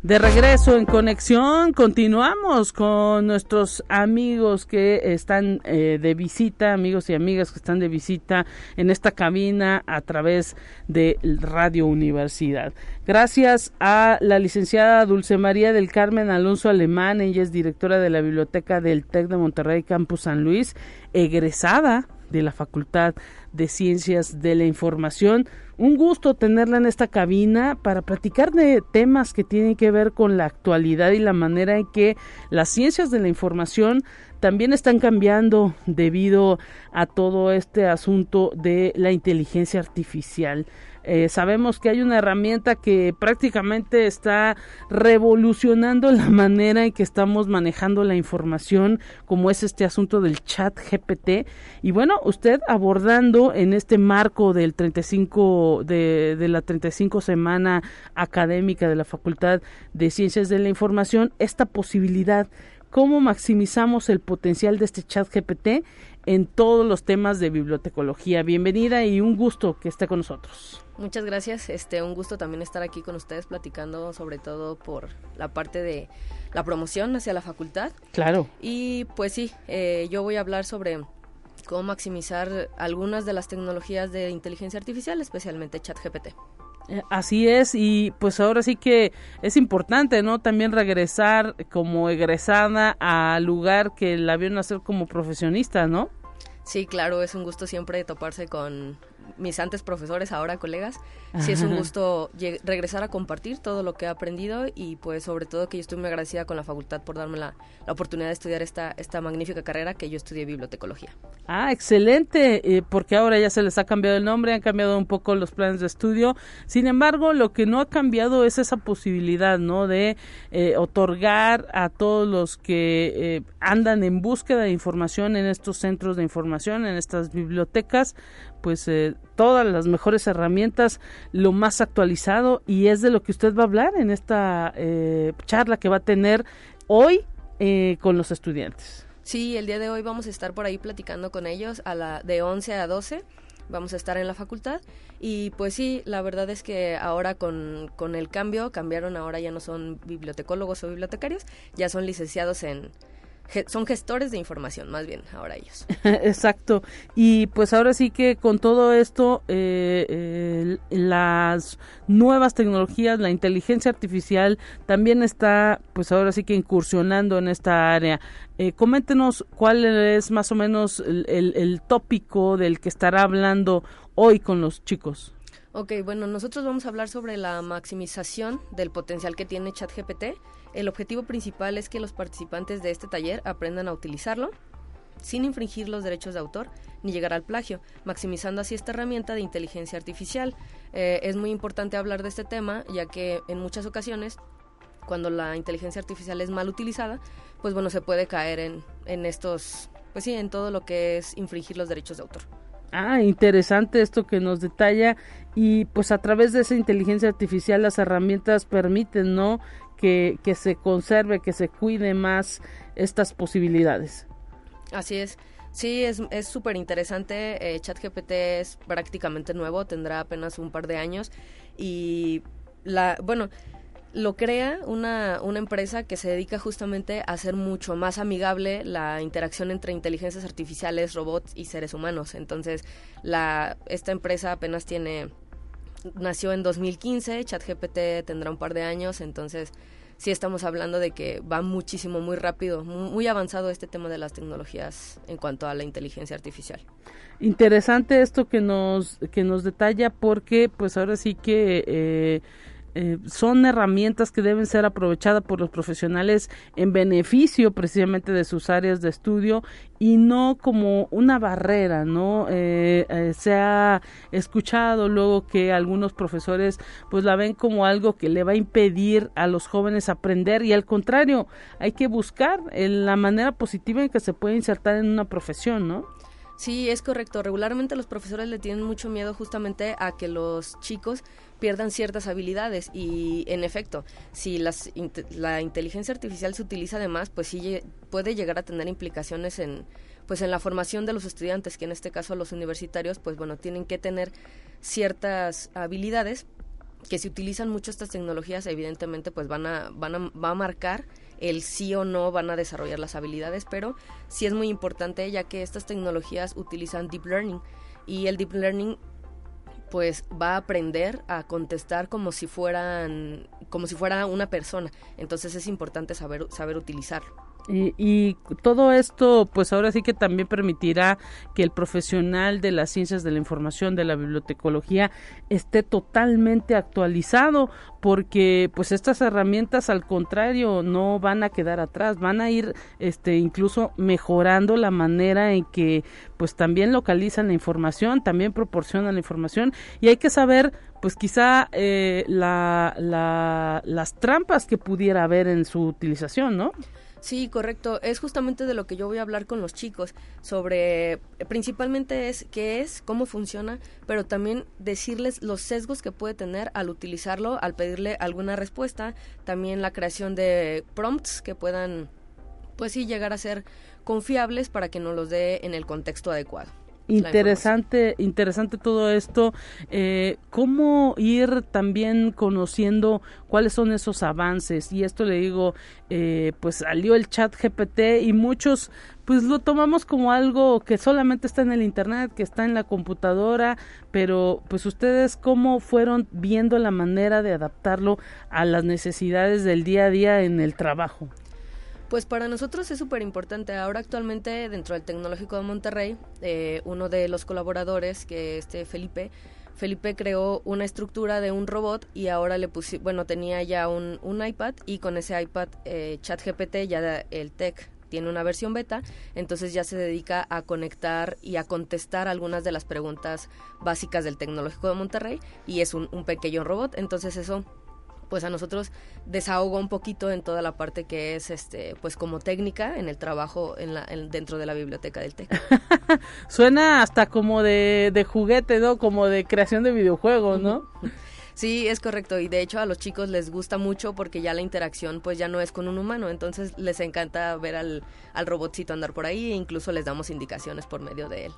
Speaker 2: De regreso en conexión, continuamos con nuestros amigos que están eh, de visita, amigos y amigas que están de visita en esta cabina a través de Radio Universidad. Gracias a la licenciada Dulce María del Carmen Alonso Alemán, ella es directora de la Biblioteca del TEC de Monterrey Campus San Luis, egresada de la Facultad de Ciencias de la Información un gusto tenerla en esta cabina para platicar de temas que tienen que ver con la actualidad y la manera en que las ciencias de la información también están cambiando debido a todo este asunto de la inteligencia artificial. Eh, sabemos que hay una herramienta que prácticamente está revolucionando la manera en que estamos manejando la información, como es este asunto del chat GPT. Y bueno, usted abordando en este marco del 35 de, de la 35 semana académica de la Facultad de Ciencias de la Información, esta posibilidad cómo maximizamos el potencial de este chat GPT en todos los temas de bibliotecología. Bienvenida y un gusto que esté con nosotros.
Speaker 7: Muchas gracias, este un gusto también estar aquí con ustedes platicando sobre todo por la parte de la promoción hacia la facultad.
Speaker 2: Claro.
Speaker 7: Y pues sí, eh, yo voy a hablar sobre cómo maximizar algunas de las tecnologías de inteligencia artificial, especialmente ChatGPT.
Speaker 2: Eh, así es, y pues ahora sí que es importante, ¿no? También regresar como egresada al lugar que la vio nacer como profesionista, ¿no?
Speaker 7: Sí, claro, es un gusto siempre toparse con mis antes profesores, ahora colegas. Sí es un gusto regresar a compartir todo lo que he aprendido y pues sobre todo que yo estoy muy agradecida con la facultad por darme la, oportunidad de estudiar esta, esta magnífica carrera que yo estudié bibliotecología.
Speaker 2: Ah, excelente, eh, porque ahora ya se les ha cambiado el nombre, han cambiado un poco los planes de estudio. Sin embargo, lo que no ha cambiado es esa posibilidad, ¿no? De eh, otorgar a todos los que eh, andan en búsqueda de información en estos centros de información, en estas bibliotecas, pues eh, todas las mejores herramientas, lo más actualizado y es de lo que usted va a hablar en esta eh, charla que va a tener hoy eh, con los estudiantes.
Speaker 7: Sí, el día de hoy vamos a estar por ahí platicando con ellos a la de 11 a 12 vamos a estar en la facultad y pues sí, la verdad es que ahora con, con el cambio cambiaron, ahora ya no son bibliotecólogos o bibliotecarios, ya son licenciados en, son gestores de información, más bien, ahora ellos.
Speaker 2: Exacto. Y pues ahora sí que con todo esto, eh, las nuevas tecnologías, la inteligencia artificial también está, pues ahora sí que incursionando en esta área. Eh, coméntenos cuál es más o menos el, el tópico del que estará hablando hoy con los chicos.
Speaker 7: Ok, bueno, nosotros vamos a hablar sobre la maximización del potencial que tiene ChatGPT el objetivo principal es que los participantes de este taller aprendan a utilizarlo sin infringir los derechos de autor ni llegar al plagio, maximizando así esta herramienta de inteligencia artificial. Eh, es muy importante hablar de este tema, ya que en muchas ocasiones, cuando la inteligencia artificial es mal utilizada, pues bueno, se puede caer en, en estos, pues sí, en todo lo que es infringir los derechos de autor.
Speaker 2: Ah, interesante esto que nos detalla y pues a través de esa inteligencia artificial las herramientas permiten, ¿no? que, que se conserve, que se cuide más estas posibilidades.
Speaker 7: Así es. Sí, es súper interesante. Eh, ChatGPT es prácticamente nuevo, tendrá apenas un par de años. Y la, bueno, lo crea una, una empresa que se dedica justamente a hacer mucho más amigable la interacción entre inteligencias artificiales, robots y seres humanos. Entonces, la, esta empresa apenas tiene nació en 2015, ChatGPT tendrá un par de años, entonces sí estamos hablando de que va muchísimo, muy rápido, muy, avanzado este tema de las tecnologías en cuanto a la inteligencia artificial.
Speaker 2: Interesante esto que nos, que nos detalla porque pues ahora sí que... Eh, eh, son herramientas que deben ser aprovechadas por los profesionales en beneficio precisamente de sus áreas de estudio y no como una barrera, ¿no? Eh, eh, se ha escuchado luego que algunos profesores pues la ven como algo que le va a impedir a los jóvenes aprender y al contrario, hay que buscar la manera positiva en que se puede insertar en una profesión, ¿no?
Speaker 7: Sí, es correcto. Regularmente los profesores le tienen mucho miedo justamente a que los chicos pierdan ciertas habilidades. Y en efecto, si la inteligencia artificial se utiliza además, pues sí puede llegar a tener implicaciones en pues en la formación de los estudiantes, que en este caso los universitarios, pues bueno, tienen que tener ciertas habilidades que si utilizan mucho estas tecnologías, evidentemente pues van a, van a, va a marcar el sí o no van a desarrollar las habilidades, pero sí es muy importante ya que estas tecnologías utilizan deep learning y el deep learning pues va a aprender a contestar como si fueran como si fuera una persona. Entonces es importante saber saber utilizarlo
Speaker 2: Y, todo esto, pues ahora sí que también permitirá que el profesional de las ciencias de la información, de la bibliotecología, esté totalmente actualizado, porque pues estas herramientas al contrario no van a quedar atrás, van a ir este incluso mejorando la manera en que pues también localizan la información, también proporcionan la información y hay que saber pues quizá eh, la, la, las trampas que pudiera haber en su utilización, ¿no?
Speaker 7: Sí, correcto. Es justamente de lo que yo voy a hablar con los chicos sobre, principalmente es qué es, cómo funciona, pero también decirles los sesgos que puede tener al utilizarlo, al pedirle alguna respuesta, también la creación de prompts que puedan, pues sí, llegar a ser confiables para que nos los dé en el contexto adecuado.
Speaker 2: Interesante, interesante todo esto. Eh, ¿Cómo ir también conociendo cuáles son esos avances? Y esto le digo, eh, pues salió el chat GPT y muchos pues lo tomamos como algo que solamente está en el internet, que está en la computadora, pero pues ustedes cómo fueron viendo la manera de adaptarlo a las necesidades del día a día en el trabajo.
Speaker 7: Pues para nosotros es súper importante. Ahora actualmente dentro del Tecnológico de Monterrey, eh, uno de los colaboradores, que este Felipe, Felipe creó una estructura de un robot y ahora le puse, bueno, tenía ya un, un iPad y con ese iPad eh, ChatGPT ya el tech tiene una versión beta, entonces ya se dedica a conectar y a contestar algunas de las preguntas básicas del Tecnológico de Monterrey y es un, un pequeño robot, entonces eso pues a nosotros desahoga un poquito en toda la parte que es este pues como técnica en el trabajo en la, dentro de la biblioteca del TEC.
Speaker 2: Suena hasta como de, de juguete, ¿no? Como de creación de videojuegos, ¿no?
Speaker 7: Sí, es correcto. Y de hecho a los chicos les gusta mucho porque ya la interacción pues ya no es con un humano. Entonces les encanta ver al, al robotcito andar por ahí e incluso les damos indicaciones por medio de él.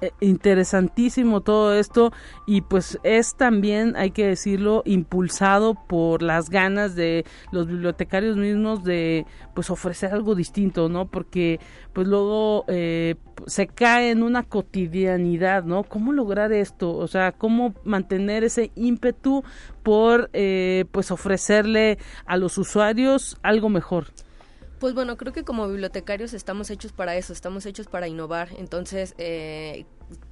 Speaker 2: Eh, interesantísimo todo esto y pues es también hay que decirlo impulsado por las ganas de los bibliotecarios mismos de pues ofrecer algo distinto no porque pues luego eh, se cae en una cotidianidad no cómo lograr esto o sea cómo mantener ese ímpetu por eh, pues ofrecerle a los usuarios algo mejor
Speaker 7: pues bueno, creo que como bibliotecarios estamos hechos para eso, estamos hechos para innovar. Entonces, eh,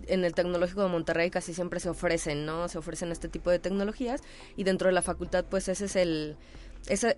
Speaker 7: en el Tecnológico de Monterrey casi siempre se ofrecen, ¿no? Se ofrecen este tipo de tecnologías y dentro de la facultad, pues ese es el... Ese,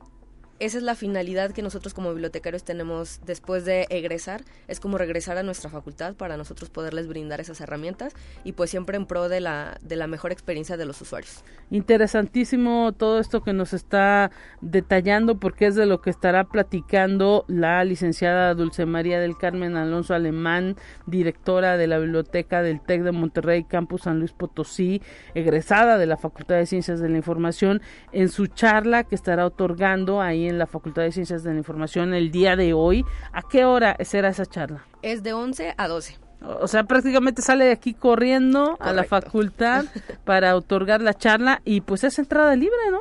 Speaker 7: esa es la finalidad que nosotros como bibliotecarios tenemos después de egresar, es como regresar a nuestra facultad para nosotros poderles brindar esas herramientas y pues siempre en pro de la, de la mejor experiencia de los usuarios.
Speaker 2: Interesantísimo todo esto que nos está detallando porque es de lo que estará platicando la licenciada Dulce María del Carmen Alonso Alemán, directora de la Biblioteca del TEC de Monterrey, Campus San Luis Potosí, egresada de la Facultad de Ciencias de la Información, en su charla que estará otorgando ahí en la Facultad de Ciencias de la Información el día de hoy. ¿A qué hora será esa charla?
Speaker 7: Es de 11 a 12.
Speaker 2: O sea, prácticamente sale de aquí corriendo a la facultad para otorgar la charla y pues es entrada libre, ¿no?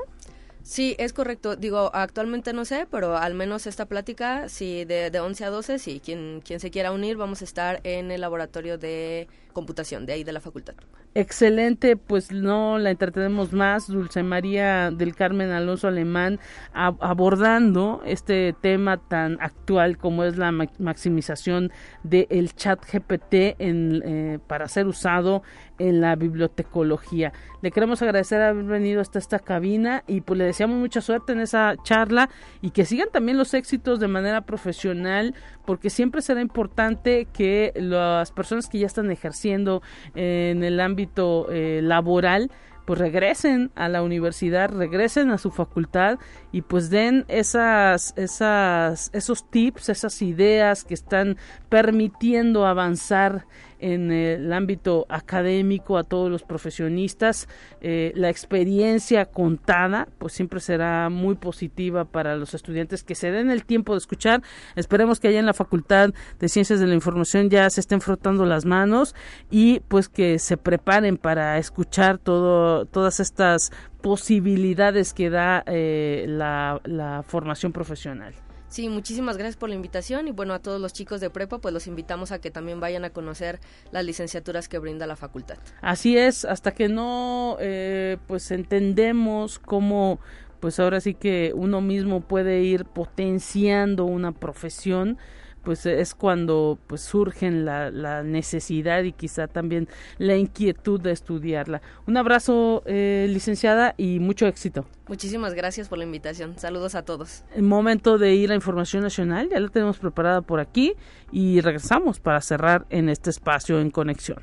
Speaker 7: Sí, es correcto. Digo, actualmente no sé, pero al menos esta plática, sí, de, de 11 a 12, sí, quien, quien se quiera unir, vamos a estar en el laboratorio de computación de ahí de la facultad.
Speaker 2: Excelente, pues no la entretenemos más, Dulce María del Carmen Alonso Alemán, abordando este tema tan actual como es la maximización del chat GPT en, eh, para ser usado en la bibliotecología. Le queremos agradecer haber venido hasta esta cabina y pues le deseamos mucha suerte en esa charla y que sigan también los éxitos de manera profesional porque siempre será importante que las personas que ya están ejerciendo en el ámbito eh, laboral pues regresen a la universidad, regresen a su facultad y pues den esas, esas, esos tips, esas ideas que están permitiendo avanzar en el ámbito académico a todos los profesionistas. Eh, la experiencia contada pues siempre será muy positiva para los estudiantes que se den el tiempo de escuchar. Esperemos que allá en la Facultad de Ciencias de la Información ya se estén frotando las manos y pues que se preparen para escuchar todo, todas estas posibilidades que da eh, la formación profesional.
Speaker 7: Sí, muchísimas gracias por la invitación y bueno, a todos los chicos de prepa pues los invitamos a que también vayan a conocer las licenciaturas que brinda la facultad.
Speaker 2: Así es, hasta que no eh, pues entendemos cómo pues ahora sí que uno mismo puede ir potenciando una profesión pues es cuando pues surgen la, la, necesidad y quizá también la inquietud de estudiarla. Un abrazo, eh, licenciada, y mucho éxito.
Speaker 7: Muchísimas gracias por la invitación. Saludos a todos.
Speaker 2: El momento de ir a Información Nacional, ya la tenemos preparada por aquí y regresamos para cerrar en este espacio en conexión.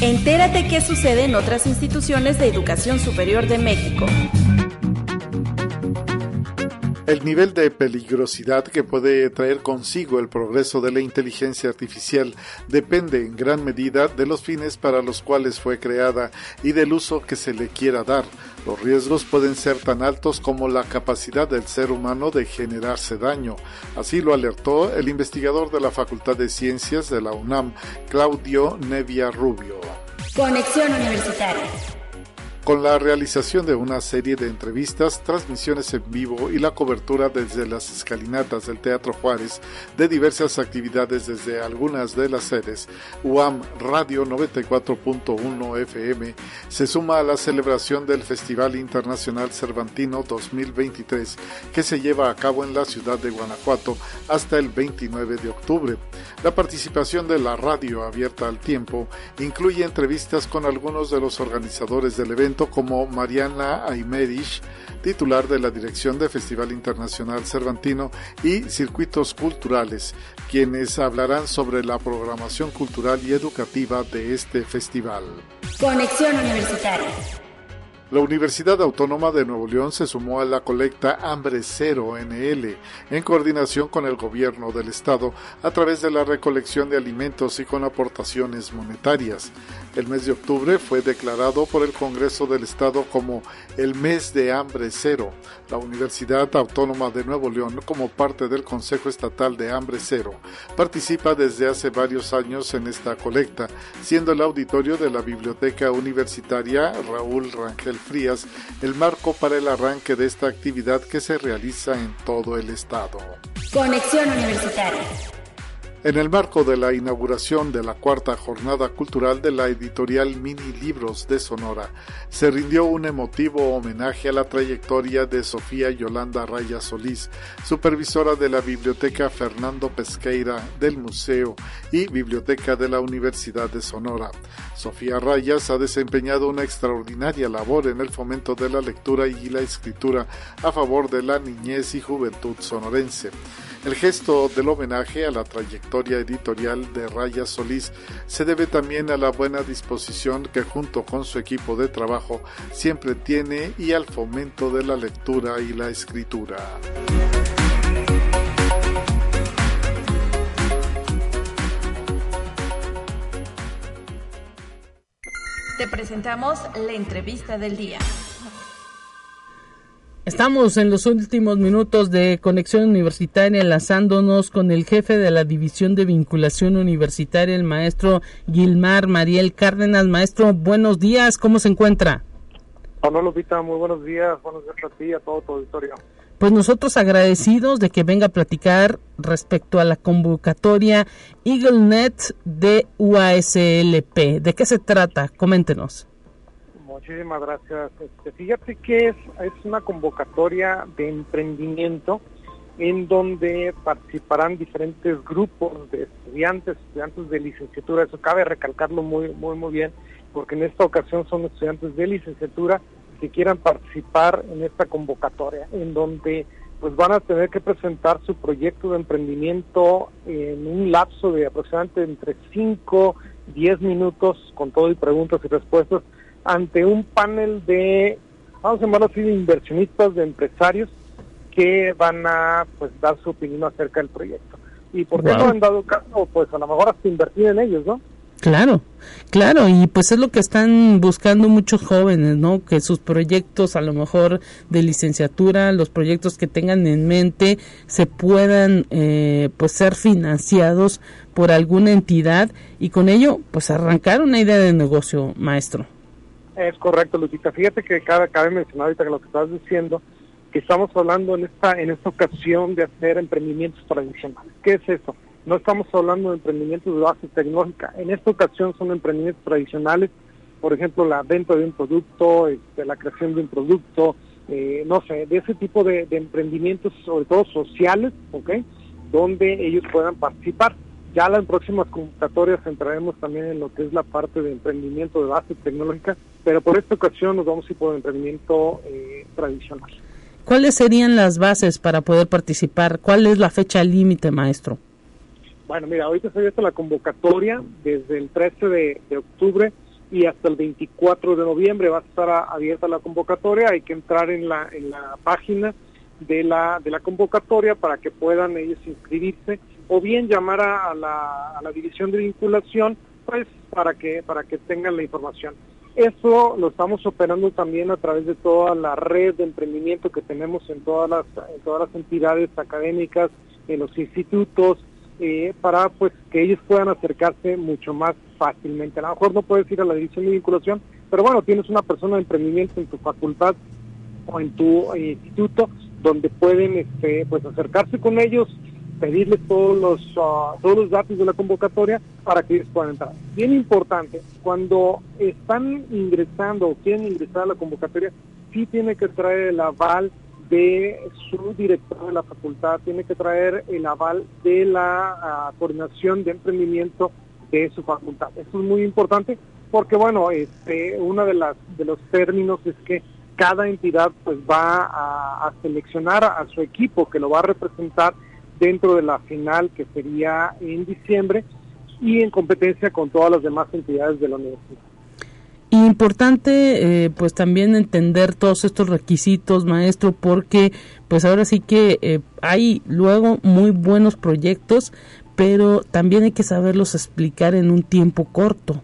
Speaker 8: Entérate qué sucede en otras instituciones de educación superior de México.
Speaker 9: El nivel de peligrosidad que puede traer consigo el progreso de la inteligencia artificial depende en gran medida de los fines para los cuales fue creada y del uso que se le quiera dar. Los riesgos pueden ser tan altos como la capacidad del ser humano de generarse daño. Así lo alertó el investigador de la Facultad de Ciencias de la UNAM, Claudio Nevia Rubio.
Speaker 8: Conexión Universitaria
Speaker 9: con la realización de una serie de entrevistas, transmisiones en vivo y la cobertura desde las escalinatas del Teatro Juárez de diversas actividades desde algunas de las sedes, UAM Radio 94.1 FM se suma a la celebración del Festival Internacional Cervantino 2023 que se lleva a cabo en la ciudad de Guanajuato hasta el 29 de octubre. La participación de la radio abierta al tiempo incluye entrevistas con algunos de los organizadores del evento como Mariana Aymerich, titular de la dirección del Festival Internacional Cervantino y Circuitos Culturales, quienes hablarán sobre la programación cultural y educativa de este festival.
Speaker 8: Conexión Universitaria.
Speaker 9: La Universidad Autónoma de Nuevo León se sumó a la colecta Hambre Cero NL en coordinación con el gobierno del estado a través de la recolección de alimentos y con aportaciones monetarias. El mes de octubre fue declarado por el Congreso del Estado como el mes de hambre cero. La Universidad Autónoma de Nuevo León, como parte del Consejo Estatal de Hambre Cero, participa desde hace varios años en esta colecta, siendo el auditorio de la Biblioteca Universitaria Raúl Rangel Frías el marco para el arranque de esta actividad que se realiza en todo el estado.
Speaker 8: Conexión Universitaria.
Speaker 9: En el marco de la inauguración de la cuarta jornada cultural de la editorial Mini Libros de Sonora, se rindió un emotivo homenaje a la trayectoria de Sofía Yolanda Raya Solís, supervisora de la Biblioteca Fernando Pesqueira del Museo y Biblioteca de la Universidad de Sonora. Sofía Rayas ha desempeñado una extraordinaria labor en el fomento de la lectura y la escritura a favor de la niñez y juventud sonorense. El gesto del homenaje a la trayectoria editorial de Raya Solís se debe también a la buena disposición que junto con su equipo de trabajo siempre tiene y al fomento de la lectura y la escritura.
Speaker 8: Te presentamos la entrevista del día.
Speaker 2: Estamos en los últimos minutos de Conexión Universitaria enlazándonos con el jefe de la División de Vinculación Universitaria, el maestro Gilmar Mariel Cárdenas. Maestro, buenos días, ¿cómo se encuentra?
Speaker 10: Hola Lupita, muy buenos días, buenos días a ti y a todo tu auditorio.
Speaker 2: Pues nosotros agradecidos de que venga a platicar respecto a la convocatoria EagleNet de UASLP. ¿De qué se trata? Coméntenos.
Speaker 10: Muchísimas gracias. Este, fíjate que es, es una convocatoria de emprendimiento en donde participarán diferentes grupos de estudiantes, estudiantes de licenciatura. Eso cabe recalcarlo muy, muy, muy bien, porque en esta ocasión son estudiantes de licenciatura que quieran participar en esta convocatoria, en donde pues van a tener que presentar su proyecto de emprendimiento en un lapso de aproximadamente entre 5 10 minutos con todo y preguntas y respuestas ante un panel de, vamos a llamarlo así, de inversionistas, de empresarios que van a pues dar su opinión acerca del proyecto. Y por qué no han dado caso, pues a lo mejor hasta invertir en ellos, ¿no?
Speaker 2: Claro, claro, y pues es lo que están buscando muchos jóvenes, ¿no? Que sus proyectos, a lo mejor de licenciatura, los proyectos que tengan en mente, se puedan, eh, pues, ser financiados por alguna entidad y con ello, pues, arrancar una idea de negocio, maestro.
Speaker 10: Es correcto, Lucita. Fíjate que cabe, cabe mencionar ahorita que lo que estás diciendo, que estamos hablando en esta, en esta ocasión de hacer emprendimientos tradicionales. ¿Qué es eso? No estamos hablando de emprendimientos de base tecnológica. En esta ocasión son emprendimientos tradicionales por ejemplo, la venta de un producto, este, la creación de un producto, eh, no sé, de ese tipo de, emprendimientos, sobre todo sociales, ¿ok? Donde ellos puedan participar. Ya en próximas convocatorias entraremos también en lo que es la parte de emprendimiento de base tecnológica, pero por esta ocasión nos vamos a ir por emprendimiento eh, tradicional.
Speaker 2: ¿Cuáles serían las bases para poder participar? ¿Cuál es la fecha límite, maestro?
Speaker 10: Bueno, mira, ahorita se abierta la convocatoria desde el 13 de, octubre y hasta el 24 de noviembre va a estar abierta la convocatoria. Hay que entrar en la, en la página de la, de la convocatoria para que puedan ellos inscribirse o bien llamar a, la, a la división de vinculación pues para que para que tengan la información. Eso lo estamos operando también a través de toda la red de emprendimiento que tenemos en todas las, en todas las entidades académicas, en los institutos, eh, para pues que ellos puedan acercarse mucho más fácilmente. A lo mejor no puedes ir a la división de vinculación, pero bueno, tienes una persona de emprendimiento en tu facultad o en tu eh, instituto donde pueden este, pues acercarse con ellos, pedirles todos los uh, todos los datos de la convocatoria para que ellos puedan entrar. Bien importante, cuando están ingresando o quieren ingresar a la convocatoria, sí tiene que traer el aval de su director de la facultad, tiene que traer el aval de la uh, coordinación de emprendimiento de su facultad. Eso es muy importante porque bueno, este uno de los términos es que cada entidad pues va a seleccionar a su equipo que lo va a representar dentro de la final que sería en diciembre y en competencia con todas las demás entidades de la universidad.
Speaker 2: Importante, eh, pues también entender todos estos requisitos, maestro, porque pues ahora sí que eh, hay luego muy buenos proyectos, pero también hay que saberlos explicar en un tiempo corto.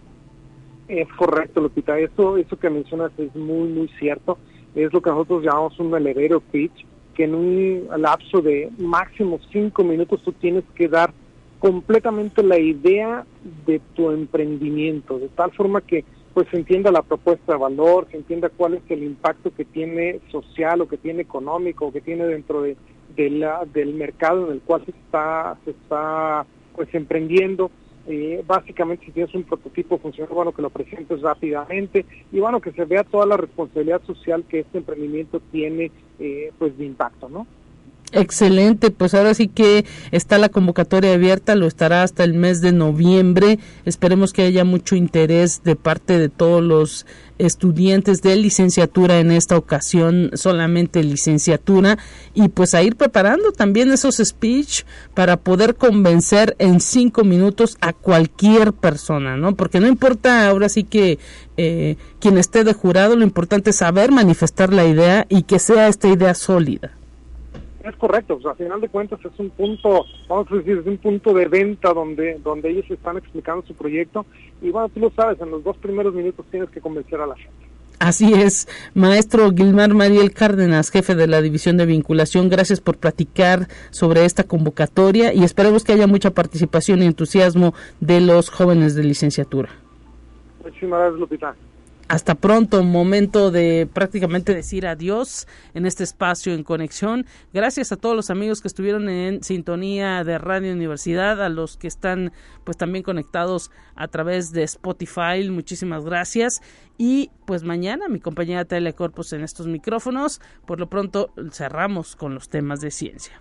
Speaker 10: Es correcto, Lupita. Eso, eso que mencionas es muy, muy cierto. Es lo que nosotros llamamos un elevator pitch, que en un lapso de máximo cinco minutos tú tienes que dar completamente la idea de tu emprendimiento, de tal forma que pues se entienda la propuesta de valor, se entienda cuál es el impacto que tiene social o que tiene económico o que tiene dentro de, la, del mercado en el cual se está, se está pues emprendiendo eh, básicamente si tienes un prototipo funcional, bueno, que lo presentes rápidamente y bueno, que se vea toda la responsabilidad social que este emprendimiento tiene eh, pues de impacto, ¿no?
Speaker 2: Excelente, pues ahora sí que está la convocatoria abierta, lo estará hasta el mes de noviembre. Esperemos que haya mucho interés de parte de todos los estudiantes de licenciatura en esta ocasión, solamente licenciatura, y pues a ir preparando también esos speech para poder convencer en cinco minutos a cualquier persona, ¿no? Porque no importa ahora sí que eh, quien esté de jurado, lo importante es saber manifestar la idea y que sea esta idea sólida.
Speaker 10: Es correcto, pues a final de cuentas es un punto, vamos a decir, es un punto de venta donde, donde ellos están explicando su proyecto y bueno, tú lo sabes, en los dos primeros minutos tienes que convencer a la gente.
Speaker 2: Así es, maestro Gilmar Mariel Cárdenas, jefe de la División de Vinculación, gracias por platicar sobre esta convocatoria y esperemos que haya mucha participación y entusiasmo de los jóvenes de licenciatura.
Speaker 10: Muchísimas gracias, Lupita.
Speaker 2: Hasta pronto, momento de prácticamente decir adiós en este espacio en conexión. Gracias a todos los amigos que estuvieron en sintonía de Radio Universidad, a los que están pues también conectados a través de Spotify. Muchísimas gracias. Y pues mañana mi compañera Telecorpus en estos micrófonos. Por lo pronto cerramos con los temas de ciencia.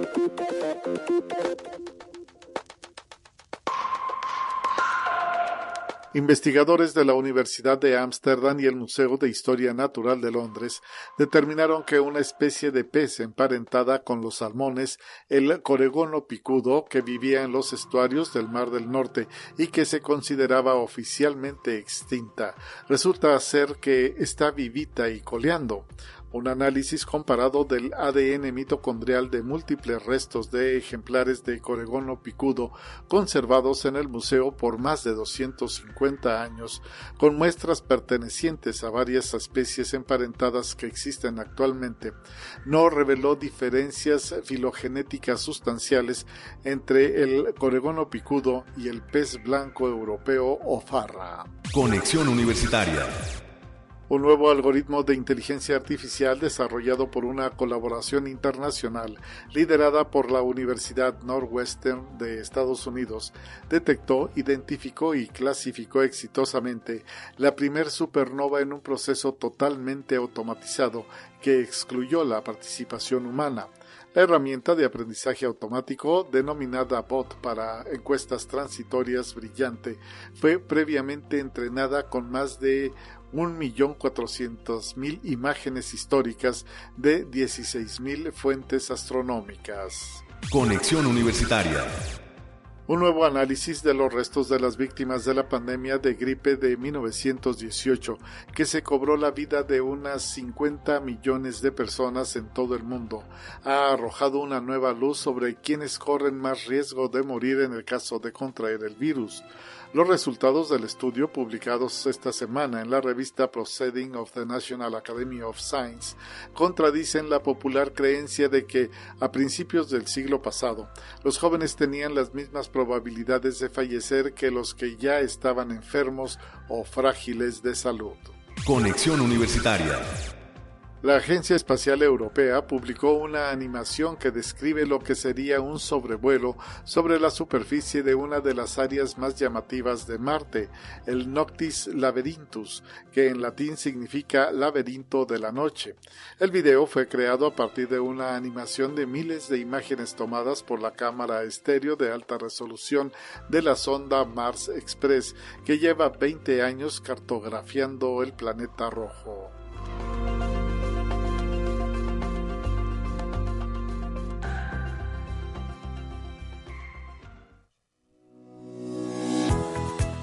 Speaker 9: Investigadores de la Universidad de Ámsterdam y el Museo de Historia Natural de Londres determinaron que una especie de pez emparentada con los salmones, el coregono picudo, que vivía en los estuarios del Mar del Norte y que se consideraba oficialmente extinta, resulta ser que está vivita y coleando un análisis comparado del ADN mitocondrial de múltiples restos de ejemplares de coregono picudo conservados en el museo por más de 250 años, con muestras pertenecientes a varias especies emparentadas que existen actualmente, no reveló diferencias filogenéticas sustanciales entre el coregono picudo y el pez blanco europeo o farra.
Speaker 1: Conexión Universitaria
Speaker 9: un nuevo algoritmo de inteligencia artificial desarrollado por una colaboración internacional liderada por la Universidad Northwestern de Estados Unidos, detectó, identificó y clasificó exitosamente la primer supernova en un proceso totalmente automatizado que excluyó la participación humana. La herramienta de aprendizaje automático, denominada BOT para encuestas transitorias brillante, fue previamente entrenada con más de 1.400.000 imágenes históricas de 16.000 fuentes astronómicas.
Speaker 1: Conexión Universitaria
Speaker 9: un nuevo análisis de los restos de las víctimas de la pandemia de gripe de 1918, que se cobró la vida de unas 50 millones de personas en todo el mundo, ha arrojado una nueva luz sobre quienes corren más riesgo de morir en el caso de contraer el virus. Los resultados del estudio publicados esta semana en la revista Proceeding of the National Academy of Science contradicen la popular creencia de que a principios del siglo pasado los jóvenes tenían las mismas probabilidades de fallecer que los que ya estaban enfermos o frágiles de salud.
Speaker 1: Conexión Universitaria
Speaker 9: la Agencia Espacial Europea publicó una animación que describe lo que sería un sobrevuelo sobre la superficie de una de las áreas más llamativas de Marte, el Noctis Labyrinthus, que en latín significa laberinto de la noche. El video fue creado a partir de una animación de miles de imágenes tomadas por la cámara estéreo de alta resolución de la sonda Mars Express, que lleva 20 años cartografiando el planeta rojo.